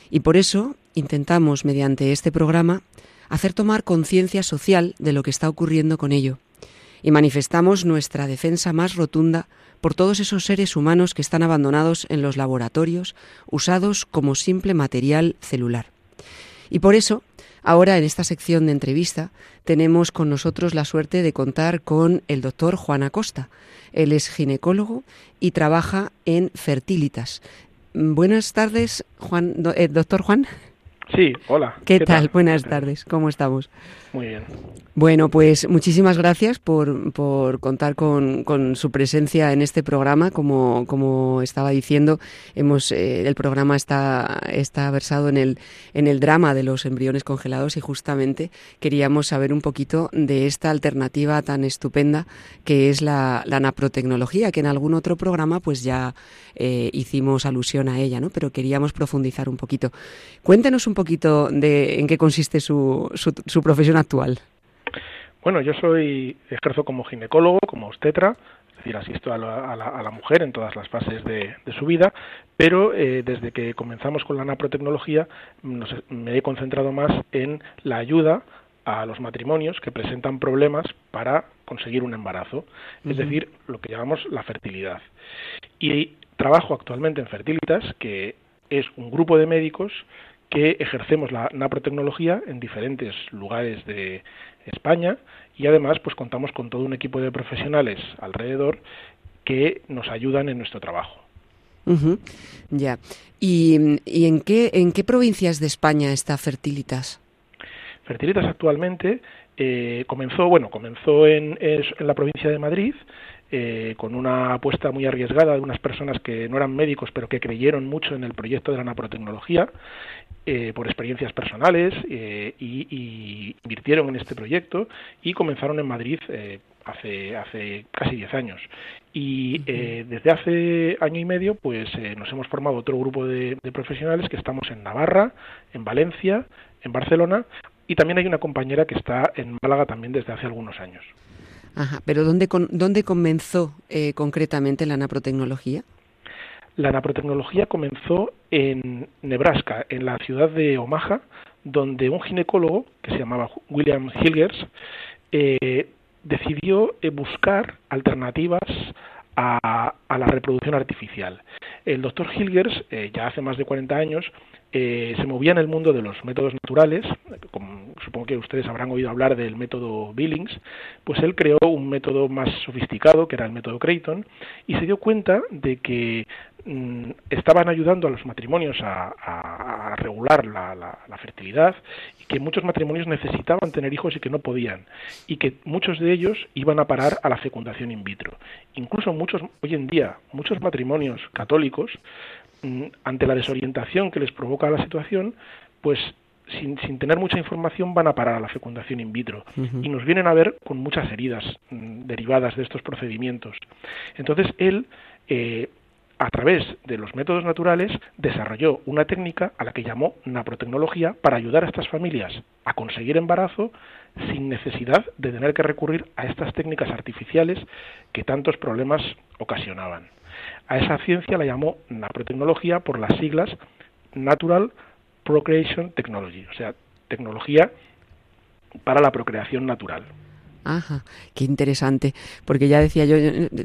Speaker 1: Y por eso intentamos, mediante este programa, hacer tomar conciencia social de lo que está ocurriendo con ello. Y manifestamos nuestra defensa más rotunda por todos esos seres humanos que están abandonados en los laboratorios, usados como simple material celular. Y por eso, ahora en esta sección de entrevista, tenemos con nosotros la suerte de contar con el doctor Juan Acosta. Él es ginecólogo y trabaja en Fertilitas. Buenas tardes, Juan, eh, doctor Juan.
Speaker 6: Sí, hola.
Speaker 1: ¿Qué, tal? Buenas tardes, ¿cómo estamos?
Speaker 6: Muy bien.
Speaker 1: Bueno, pues muchísimas gracias por, por contar con, con su presencia en este programa. Como, como estaba diciendo, hemos, eh, el programa está, está versado en el, en el drama de los embriones congelados y justamente queríamos saber un poquito de esta alternativa tan estupenda que es la, la naprotecnología, que en algún otro programa pues ya eh, hicimos alusión a ella, ¿no? Pero queríamos profundizar un poquito. Cuéntenos un poquito de en qué consiste su, su, su profesión actual.
Speaker 6: Bueno, yo soy, ejerzo como ginecólogo, como obstetra, es decir, asisto a la, a la- a la mujer en todas las fases de, de su vida, pero eh, desde que comenzamos con la naprotecnología nos- me he concentrado más en la ayuda a los matrimonios que presentan problemas para conseguir un embarazo, es decir, lo que llamamos la fertilidad. Y trabajo actualmente en Fertilitas, que es un grupo de médicos que ejercemos la naprotecnología en diferentes lugares de España y además pues contamos con todo un equipo de profesionales alrededor que nos ayudan en nuestro trabajo.
Speaker 1: Ya. ¿Y, y en, qué, en qué provincias de España está Fertilitas?
Speaker 6: Fertilitas actualmente eh, comenzó, bueno, comenzó en la provincia de Madrid eh, con una apuesta muy arriesgada de unas personas que no eran médicos pero que creyeron mucho en el proyecto de la naprotecnología eh, por experiencias personales eh, y, y invirtieron en este proyecto y comenzaron en Madrid eh, hace, hace casi 10 años. Y eh, desde hace año y medio pues eh, nos hemos formado otro grupo de, de profesionales que estamos en Navarra, en Valencia, en Barcelona y también hay una compañera que está en Málaga también desde hace algunos años.
Speaker 1: Ajá, pero ¿dónde, con- dónde comenzó eh, concretamente la naprotecnología?
Speaker 6: La naprotecnología comenzó en Nebraska, en la ciudad de Omaha, donde un ginecólogo que se llamaba William Hilgers eh, decidió eh, buscar alternativas a, a la reproducción artificial. El doctor Hilgers, ya hace más de 40 años, se movía en el mundo de los métodos naturales, como supongo que ustedes habrán oído hablar del método Billings, pues él creó un método más sofisticado, que era el método Creighton, y se dio cuenta de que mm, estaban ayudando a los matrimonios a, regular la, la- la fertilidad y que muchos matrimonios necesitaban tener hijos y que no podían y que muchos de ellos iban a parar a la fecundación in vitro. Incluso muchos hoy en día muchos matrimonios católicos mm, ante la desorientación que les provoca la situación, pues sin, sin tener mucha información van a parar a la fecundación in vitro y nos vienen a ver con muchas heridas mm, derivadas de estos procedimientos. Entonces él, eh, a través de los métodos naturales, desarrolló una técnica a la que llamó naprotecnología para ayudar a estas familias a conseguir embarazo sin necesidad de tener que recurrir a estas técnicas artificiales que tantos problemas ocasionaban. A esa ciencia la llamó naprotecnología por las siglas Natural Procreation Technology, o sea, tecnología para la procreación natural.
Speaker 1: Ajá, qué interesante, porque ya decía yo,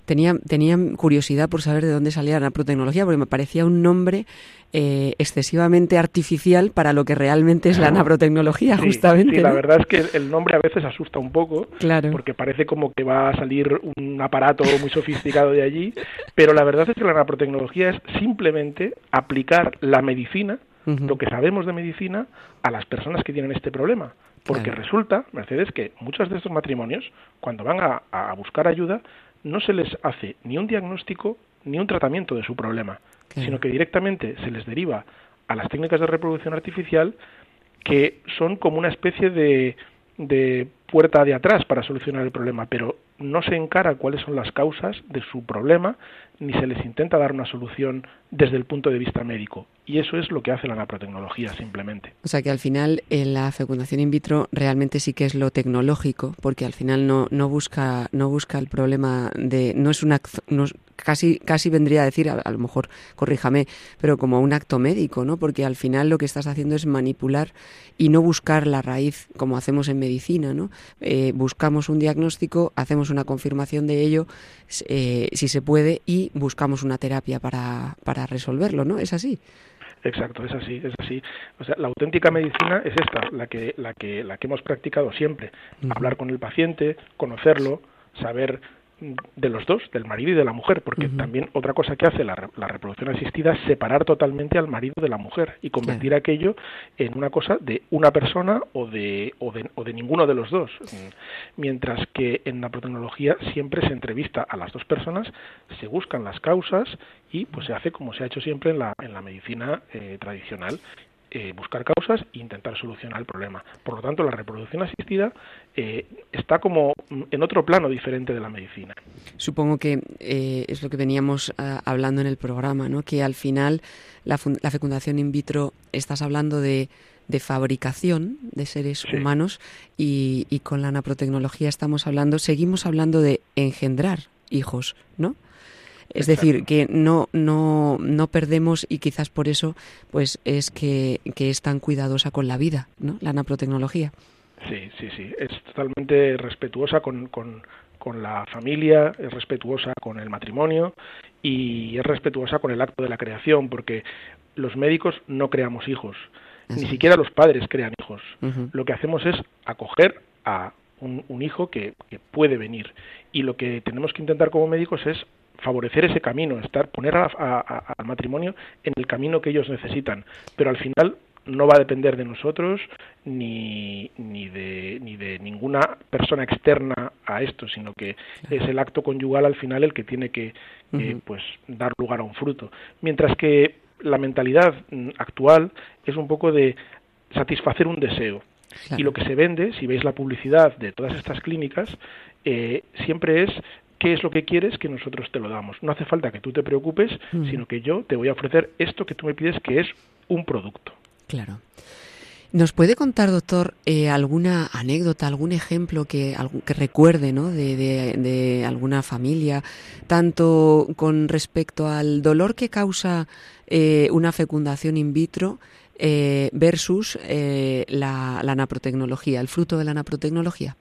Speaker 1: tenía, tenía curiosidad por saber de dónde salía la naprotecnología, porque me parecía un nombre eh, excesivamente artificial para lo que realmente es la naprotecnología, justamente.
Speaker 6: Sí, la verdad es que el nombre a veces asusta un poco,
Speaker 1: claro.
Speaker 6: porque parece como que va a salir un aparato muy sofisticado de allí, pero la verdad es que la naprotecnología es simplemente aplicar la medicina, lo que sabemos de medicina, a las personas que tienen este problema. Porque resulta, Mercedes, que muchos de estos matrimonios, cuando van a, buscar ayuda, no se les hace ni un diagnóstico ni un tratamiento de su problema, sino que directamente se les deriva a las técnicas de reproducción artificial que son como una especie de, de puerta de atrás para solucionar el problema, pero no se encara cuáles son las causas de su problema ni se les intenta dar una solución desde el punto de vista médico. Y eso es lo que hace la naprotecnología simplemente.
Speaker 1: O sea que al final en la fecundación in vitro realmente sí que es lo tecnológico, porque al final no, no busca no busca el problema de no es una no, casi casi vendría a decir a, lo mejor corríjame, pero como un acto médico, ¿no? Porque al final lo que estás haciendo es manipular y no buscar la raíz como hacemos en medicina, ¿no? Eh, buscamos un diagnóstico, hacemos una confirmación de ello, eh, si se puede, y buscamos una terapia para, para resolverlo, ¿no? ¿Es así?
Speaker 6: Exacto, es así, es así. O sea, la auténtica medicina es esta, la que, la que, la que hemos practicado siempre. Hablar con el paciente, conocerlo, saber de los dos, del marido y de la mujer, porque también otra cosa que hace la, reproducción asistida es separar totalmente al marido de la mujer y convertir aquello en una cosa de una persona o de, o de, o de ninguno de los dos. Mientras que en la protecnología siempre se entrevista a las dos personas, se buscan las causas y pues se hace como se ha hecho siempre en la, en la medicina eh, tradicional eh, buscar causas e intentar solucionar el problema. Por lo tanto, la reproducción asistida eh, está como en otro plano diferente de la medicina.
Speaker 1: Supongo que eh, es lo que veníamos hablando en el programa, ¿no? que al final la, fecundación in vitro estás hablando de, fabricación de seres humanos y, y con la naprotecnología estamos hablando, seguimos hablando de engendrar hijos, ¿no? Es decir, que no, no, no perdemos y quizás por eso pues es que, es tan cuidadosa con la vida, ¿no? La naprotecnología.
Speaker 6: Sí, sí, sí. Es totalmente respetuosa con, con, con la familia, es respetuosa con el matrimonio y es respetuosa con el acto de la creación, porque los médicos no creamos hijos, ni siquiera los padres crean hijos. Lo que hacemos es acoger a un, un hijo que, que, puede venir y lo que tenemos que intentar como médicos es favorecer ese camino, estar poner al matrimonio en el camino que ellos necesitan, pero al final no va a depender de nosotros ni, ni, de, ni de ninguna persona externa a esto, sino que es el acto conyugal al final el que tiene que eh, pues dar lugar a un fruto. Mientras que la mentalidad mm, actual es un poco de satisfacer un deseo. Y lo que se vende, si veis la publicidad de todas estas clínicas, eh, siempre es qué es lo que quieres que nosotros te lo damos. No hace falta que tú te preocupes, sino que yo te voy a ofrecer esto que tú me pides, que es un producto.
Speaker 1: Claro. ¿Nos puede contar, doctor, eh, alguna anécdota, algún ejemplo que, que recuerde ¿no? de, alguna familia, tanto con respecto al dolor que causa eh, una fecundación in vitro eh, versus la, la naprotecnología, el fruto de la naprotecnología?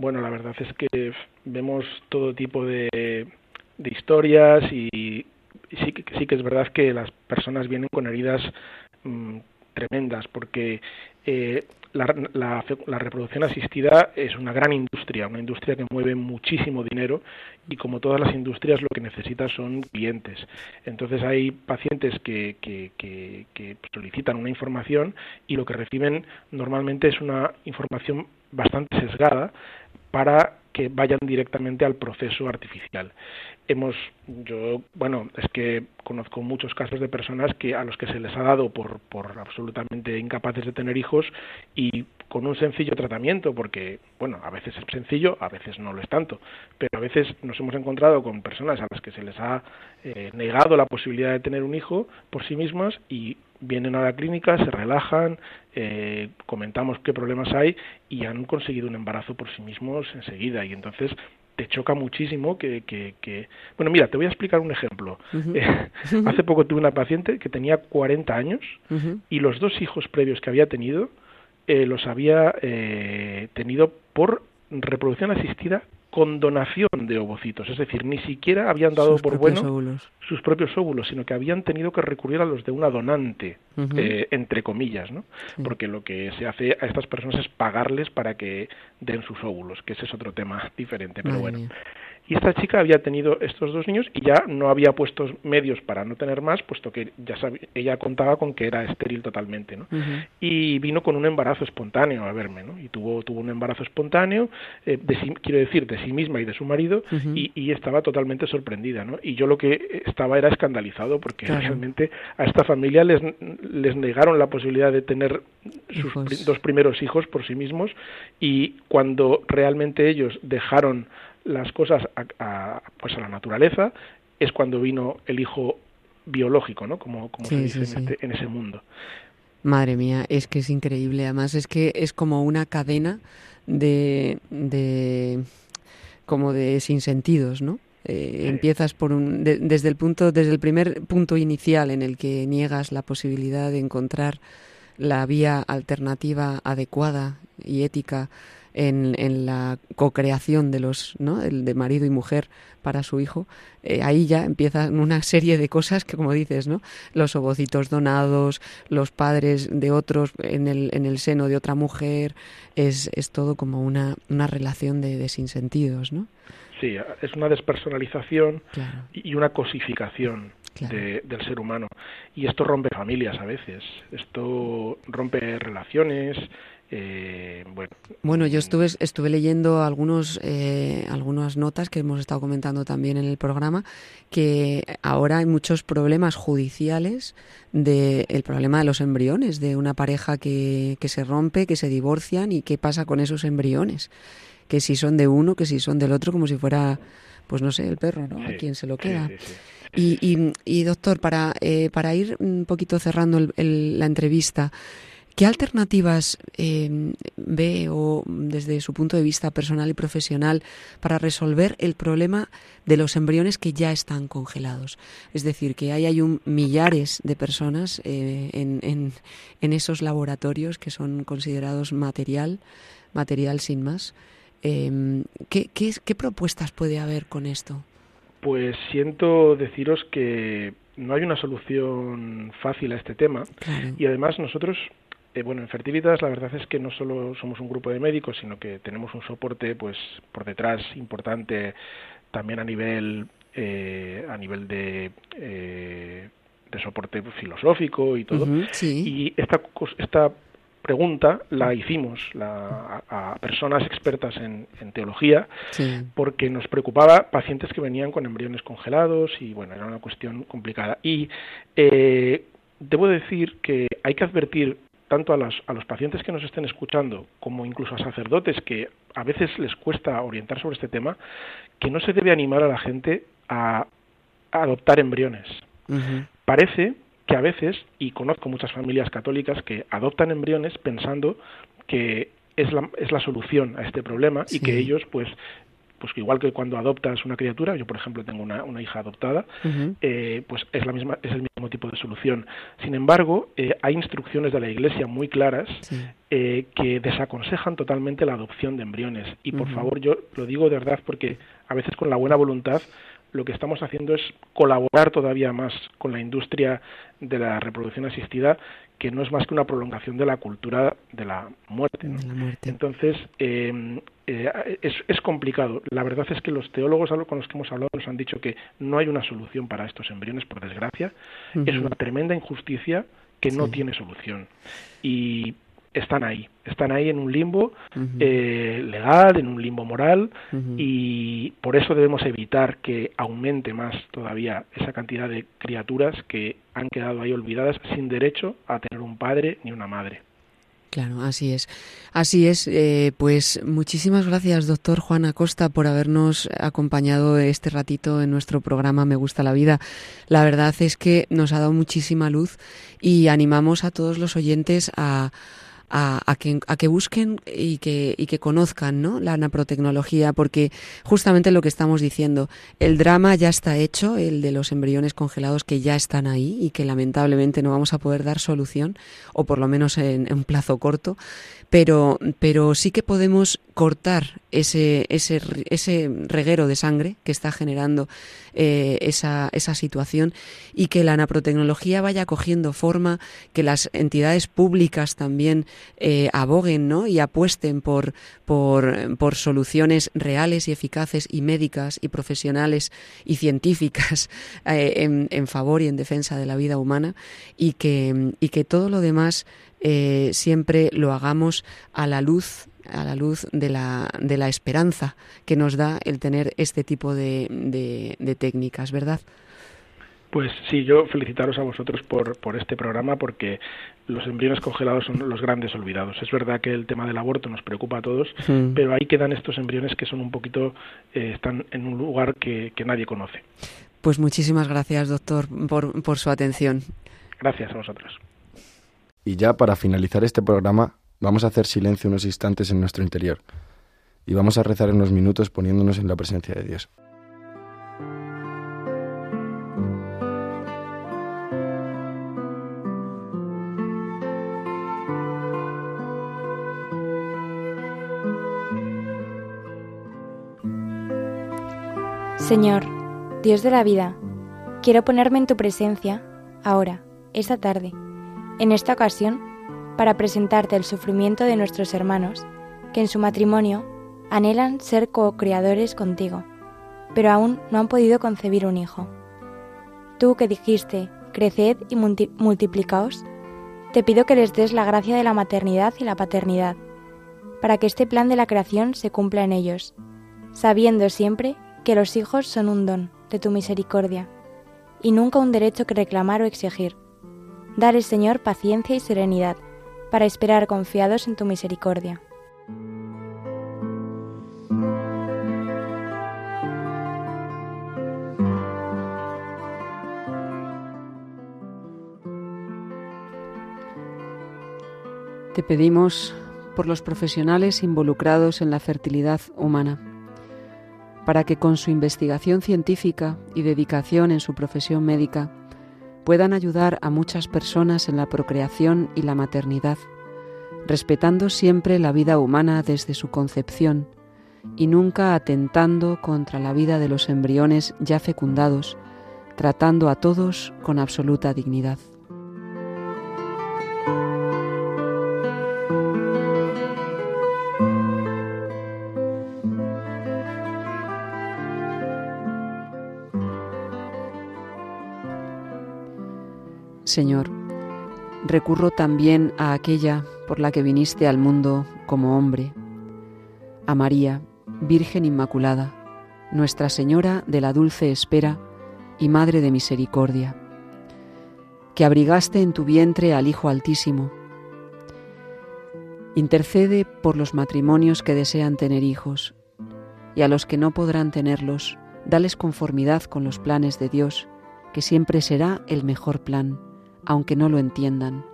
Speaker 6: Bueno, la verdad es que vemos todo tipo de, historias y, sí, sí que es verdad que las personas vienen con heridas mm, tremendas porque eh, la, la, reproducción asistida es una gran industria, una industria que mueve muchísimo dinero y como todas las industrias lo que necesita son clientes. Entonces hay pacientes que, que, que solicitan una información y lo que reciben normalmente es una información bastante sesgada para que vayan directamente al proceso artificial. Hemos, yo, bueno, es que conozco muchos casos de personas que a los que se les ha dado por, por absolutamente incapaces de tener hijos y con un sencillo tratamiento, porque, bueno, a veces es sencillo, a veces no lo es tanto, pero a veces nos hemos encontrado con personas a las que se les ha eh, negado la posibilidad de tener un hijo por sí mismas y vienen a la clínica, se relajan, eh, comentamos qué problemas hay y han conseguido un embarazo por sí mismos enseguida. Y entonces te choca muchísimo que, que, que, Bueno, mira, te voy a explicar un ejemplo. Eh, hace poco tuve una paciente que tenía 40 años y los dos hijos previos que había tenido eh, los había eh, tenido por reproducción asistida con donación de ovocitos, es decir, ni siquiera habían dado
Speaker 1: Sus
Speaker 6: por bueno
Speaker 1: óvulos.
Speaker 6: sus propios óvulos, sino que habían tenido que recurrir a los de una donante, eh, entre comillas, ¿no?
Speaker 1: Sí.
Speaker 6: Porque lo que se hace a estas personas es pagarles para que den sus óvulos, que ese es otro tema diferente, pero
Speaker 1: Madre
Speaker 6: bueno.
Speaker 1: mía.
Speaker 6: Y esta chica había tenido estos dos niños y ya no había puestos medios para no tener más, puesto que ya sabía, ella contaba con que era estéril totalmente, ¿no? Y vino con un embarazo espontáneo a verme, ¿no? Y tuvo, tuvo un embarazo espontáneo, eh, de sí- quiero decir, de sí misma y de su marido, y, y estaba totalmente sorprendida, ¿no? Y yo lo que estaba era escandalizado porque
Speaker 1: Claro.
Speaker 6: realmente a esta familia les, les negaron la posibilidad de tener sus dos primeros hijos por sí mismos y cuando realmente ellos dejaron las cosas a, a- pues a la naturaleza es cuando vino el hijo biológico, ¿no? Como, como
Speaker 1: Sí,
Speaker 6: se dice
Speaker 1: sí,
Speaker 6: en,
Speaker 1: sí.
Speaker 6: este- en ese mundo.
Speaker 1: Madre mía, es que es increíble. Además, es que es como una cadena de, de como de sinsentidos, ¿no? Eh. Empiezas por un, de- desde el punto, desde el primer punto inicial en el que niegas la posibilidad de encontrar la vía alternativa adecuada y ética en, en la co-creación de los, ¿no? El de marido y mujer para su hijo, eh, ahí ya empiezan una serie de cosas que, como dices, ¿no? Los ovocitos donados, los padres de otros en el, en el seno de otra mujer, es, es todo como una, una relación de, de sinsentidos, ¿no?
Speaker 6: Sí, es una despersonalización
Speaker 1: Claro,
Speaker 6: y una cosificación
Speaker 1: Claro.
Speaker 6: de- del ser humano. Y esto rompe familias a veces, esto rompe relaciones, eh, bueno.
Speaker 1: Bueno, yo estuve, estuve leyendo algunos, eh, algunas notas que hemos estado comentando también en el programa, que ahora hay muchos problemas judiciales del problema de los embriones, de una pareja que, que se rompe, que se divorcian y qué pasa con esos embriones. Que si son de uno, que si son del otro, como si fuera, pues no sé, el perro, ¿no?
Speaker 6: Sí,
Speaker 1: A quién se lo queda.
Speaker 6: sí, sí.
Speaker 1: Y, y, y, doctor, para, eh, para ir un poquito cerrando el- el- la entrevista, ¿qué alternativas eh, ve o desde su punto de vista personal y profesional para resolver el problema de los embriones que ya están congelados? Es decir, que ahí hay un millares de personas eh, en, en, en esos laboratorios que son considerados material, material sin más. Eh, ¿qué, qué, ¿Qué propuestas puede haber con esto?
Speaker 6: Pues siento deciros que no hay una solución fácil a este tema
Speaker 1: Claro.
Speaker 6: y además nosotros, eh, bueno, en Fertilitas la verdad es que no solo somos un grupo de médicos, sino que tenemos un soporte pues por detrás importante también a nivel eh, a nivel de eh, de soporte filosófico y todo.
Speaker 1: Sí.
Speaker 6: Y esta, esta pregunta la hicimos la- a, a personas expertas en, en teología
Speaker 1: Sí.
Speaker 6: porque nos preocupaba pacientes que venían con embriones congelados y bueno, era una cuestión complicada. Y eh, debo decir que hay que advertir tanto a, las, a los pacientes que nos estén escuchando como incluso a sacerdotes que a veces les cuesta orientar sobre este tema, que no se debe animar a la gente a, a adoptar embriones. Parece que a veces, y conozco muchas familias católicas que adoptan embriones pensando que es la, es la solución a este problema
Speaker 1: Sí.
Speaker 6: y que ellos, pues, pues igual que cuando adoptas una criatura, yo por ejemplo tengo una, una hija adoptada, eh, pues es la misma, es el mismo tipo de solución. Sin embargo, eh, hay instrucciones de la Iglesia muy claras
Speaker 1: Sí.
Speaker 6: eh, que desaconsejan totalmente la adopción de embriones. Y por favor, yo lo digo de verdad porque a veces con la buena voluntad lo que estamos haciendo es colaborar todavía más con la industria de la reproducción asistida, que no es más que una prolongación de la cultura de la muerte. ¿no?
Speaker 1: De la muerte.
Speaker 6: Entonces, eh, eh, es, es complicado. La verdad es que los teólogos con los que hemos hablado nos han dicho que no hay una solución para estos embriones, por desgracia. Es una tremenda injusticia que no
Speaker 1: Sí.
Speaker 6: tiene solución. Y están ahí, están ahí en un limbo eh, legal, en un limbo moral, y por eso debemos evitar que aumente más todavía esa cantidad de criaturas que han quedado ahí olvidadas sin derecho a tener un padre ni una madre.
Speaker 1: Claro, así es. Así es. eh, pues muchísimas gracias, doctor Juan Acosta, por habernos acompañado este ratito en nuestro programa Me Gusta la Vida. La verdad es que nos ha dado muchísima luz y animamos a todos los oyentes a, a, a, que, a que busquen y que, y que conozcan ¿no? la naprotecnología, porque justamente lo que estamos diciendo, el drama ya está hecho, el de los embriones congelados que ya están ahí y que lamentablemente no vamos a poder dar solución, o por lo menos en, en un plazo corto, pero, pero sí que podemos cortar ese, ese, ese reguero de sangre que está generando eh, esa, esa situación y que la naprotecnología vaya cogiendo forma, que las entidades públicas también eh, aboguen ¿no? y apuesten por, por, por soluciones reales y eficaces y médicas y profesionales y científicas eh, en, en favor y en defensa de la vida humana y que, y que todo lo demás eh, siempre lo hagamos a la luz a la luz de la, de la esperanza que nos da el tener este tipo de, de, de técnicas, ¿verdad?
Speaker 6: Pues sí, yo felicitaros a vosotros por, por este programa porque los embriones congelados son los grandes olvidados. Es verdad que el tema del aborto nos preocupa a todos, pero ahí quedan estos embriones que son un poquito, eh, están en un lugar que, que nadie conoce.
Speaker 1: Pues muchísimas gracias, doctor, por, por su atención.
Speaker 6: Gracias a vosotros.
Speaker 2: Y ya para finalizar este programa, vamos a hacer silencio unos instantes en nuestro interior y vamos a rezar unos minutos poniéndonos en la presencia de Dios.
Speaker 3: Señor, Dios de la vida, quiero ponerme en tu presencia, ahora, esta tarde, en esta ocasión, para presentarte el sufrimiento de nuestros hermanos, que en su matrimonio anhelan ser co-creadores contigo, pero aún no han podido concebir un hijo. Tú que dijiste, creced y multi- multiplicaos, te pido que les des la gracia de la maternidad y la paternidad, para que este plan de la creación se cumpla en ellos, sabiendo siempre que los hijos son un don de tu misericordia y nunca un derecho que reclamar o exigir. Dale, Señor, paciencia y serenidad para esperar confiados en tu misericordia.
Speaker 1: Te pedimos por los profesionales involucrados en la fertilidad humana, para que con su investigación científica y dedicación en su profesión médica puedan ayudar a muchas personas en la procreación y la maternidad, respetando siempre la vida humana desde su concepción y nunca atentando contra la vida de los embriones ya fecundados, tratando a todos con absoluta dignidad. Señor, recurro también a aquella por la que viniste al mundo como hombre, a María, Virgen Inmaculada, Nuestra Señora de la Dulce Espera y Madre de Misericordia, que abrigaste en tu vientre al Hijo Altísimo. Intercede por los matrimonios que desean tener hijos, y a los que no podrán tenerlos, dales conformidad con los planes de Dios, que siempre será el mejor plan aunque no lo entiendan,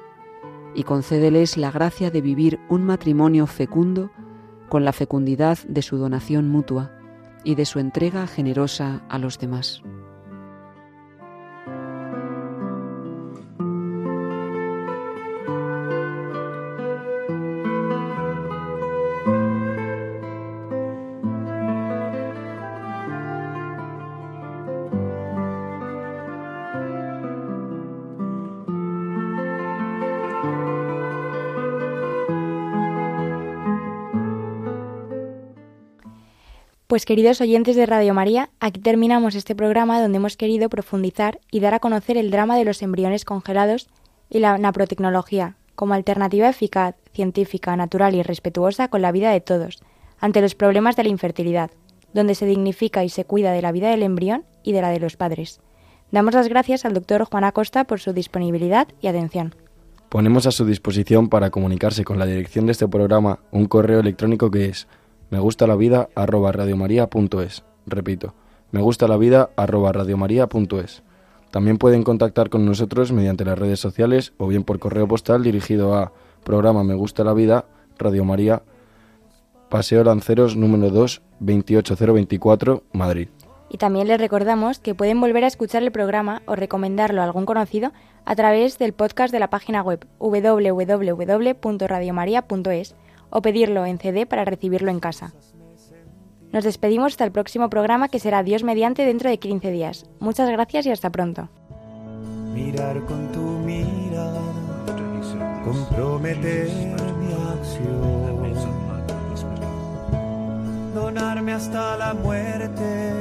Speaker 1: y concédeles la gracia de vivir un matrimonio fecundo con la fecundidad de su donación mutua y de su entrega generosa a los demás.
Speaker 3: Pues queridos oyentes de Radio María, aquí terminamos este programa donde hemos querido profundizar y dar a conocer el drama de los embriones congelados y la naprotecnología como alternativa eficaz, científica, natural y respetuosa con la vida de todos, ante los problemas de la infertilidad, donde se dignifica y se cuida de la vida del embrión y de la de los padres. Damos las gracias al doctor Juan Acosta por su disponibilidad y atención.
Speaker 2: Ponemos a su disposición para comunicarse con la dirección de este programa un correo electrónico que es me gusta la vida arroba radiomaria.es. Repito, me gusta la vida arroba radiomaria.es. También pueden contactar con nosotros mediante las redes sociales o bien por correo postal dirigido a programa Me Gusta la Vida, Radio María, Paseo Lanceros número 2, 28024, Madrid.
Speaker 3: Y también les recordamos que pueden volver a escuchar el programa o recomendarlo a algún conocido a través del podcast de la página web www.radiomaria.es o pedirlo en CD para recibirlo en casa. Nos despedimos hasta el próximo programa que será Dios mediante dentro de 15 días. Muchas gracias y hasta pronto.
Speaker 7: Mirar con tu mirada, comprometer mi acción, donarme hasta la muerte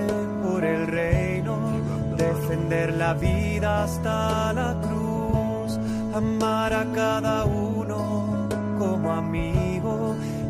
Speaker 7: por el reino, defender la vida hasta la cruz, amar a cada uno como amigo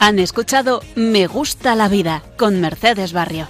Speaker 8: Han escuchado Me gusta la vida con Mercedes Barrio.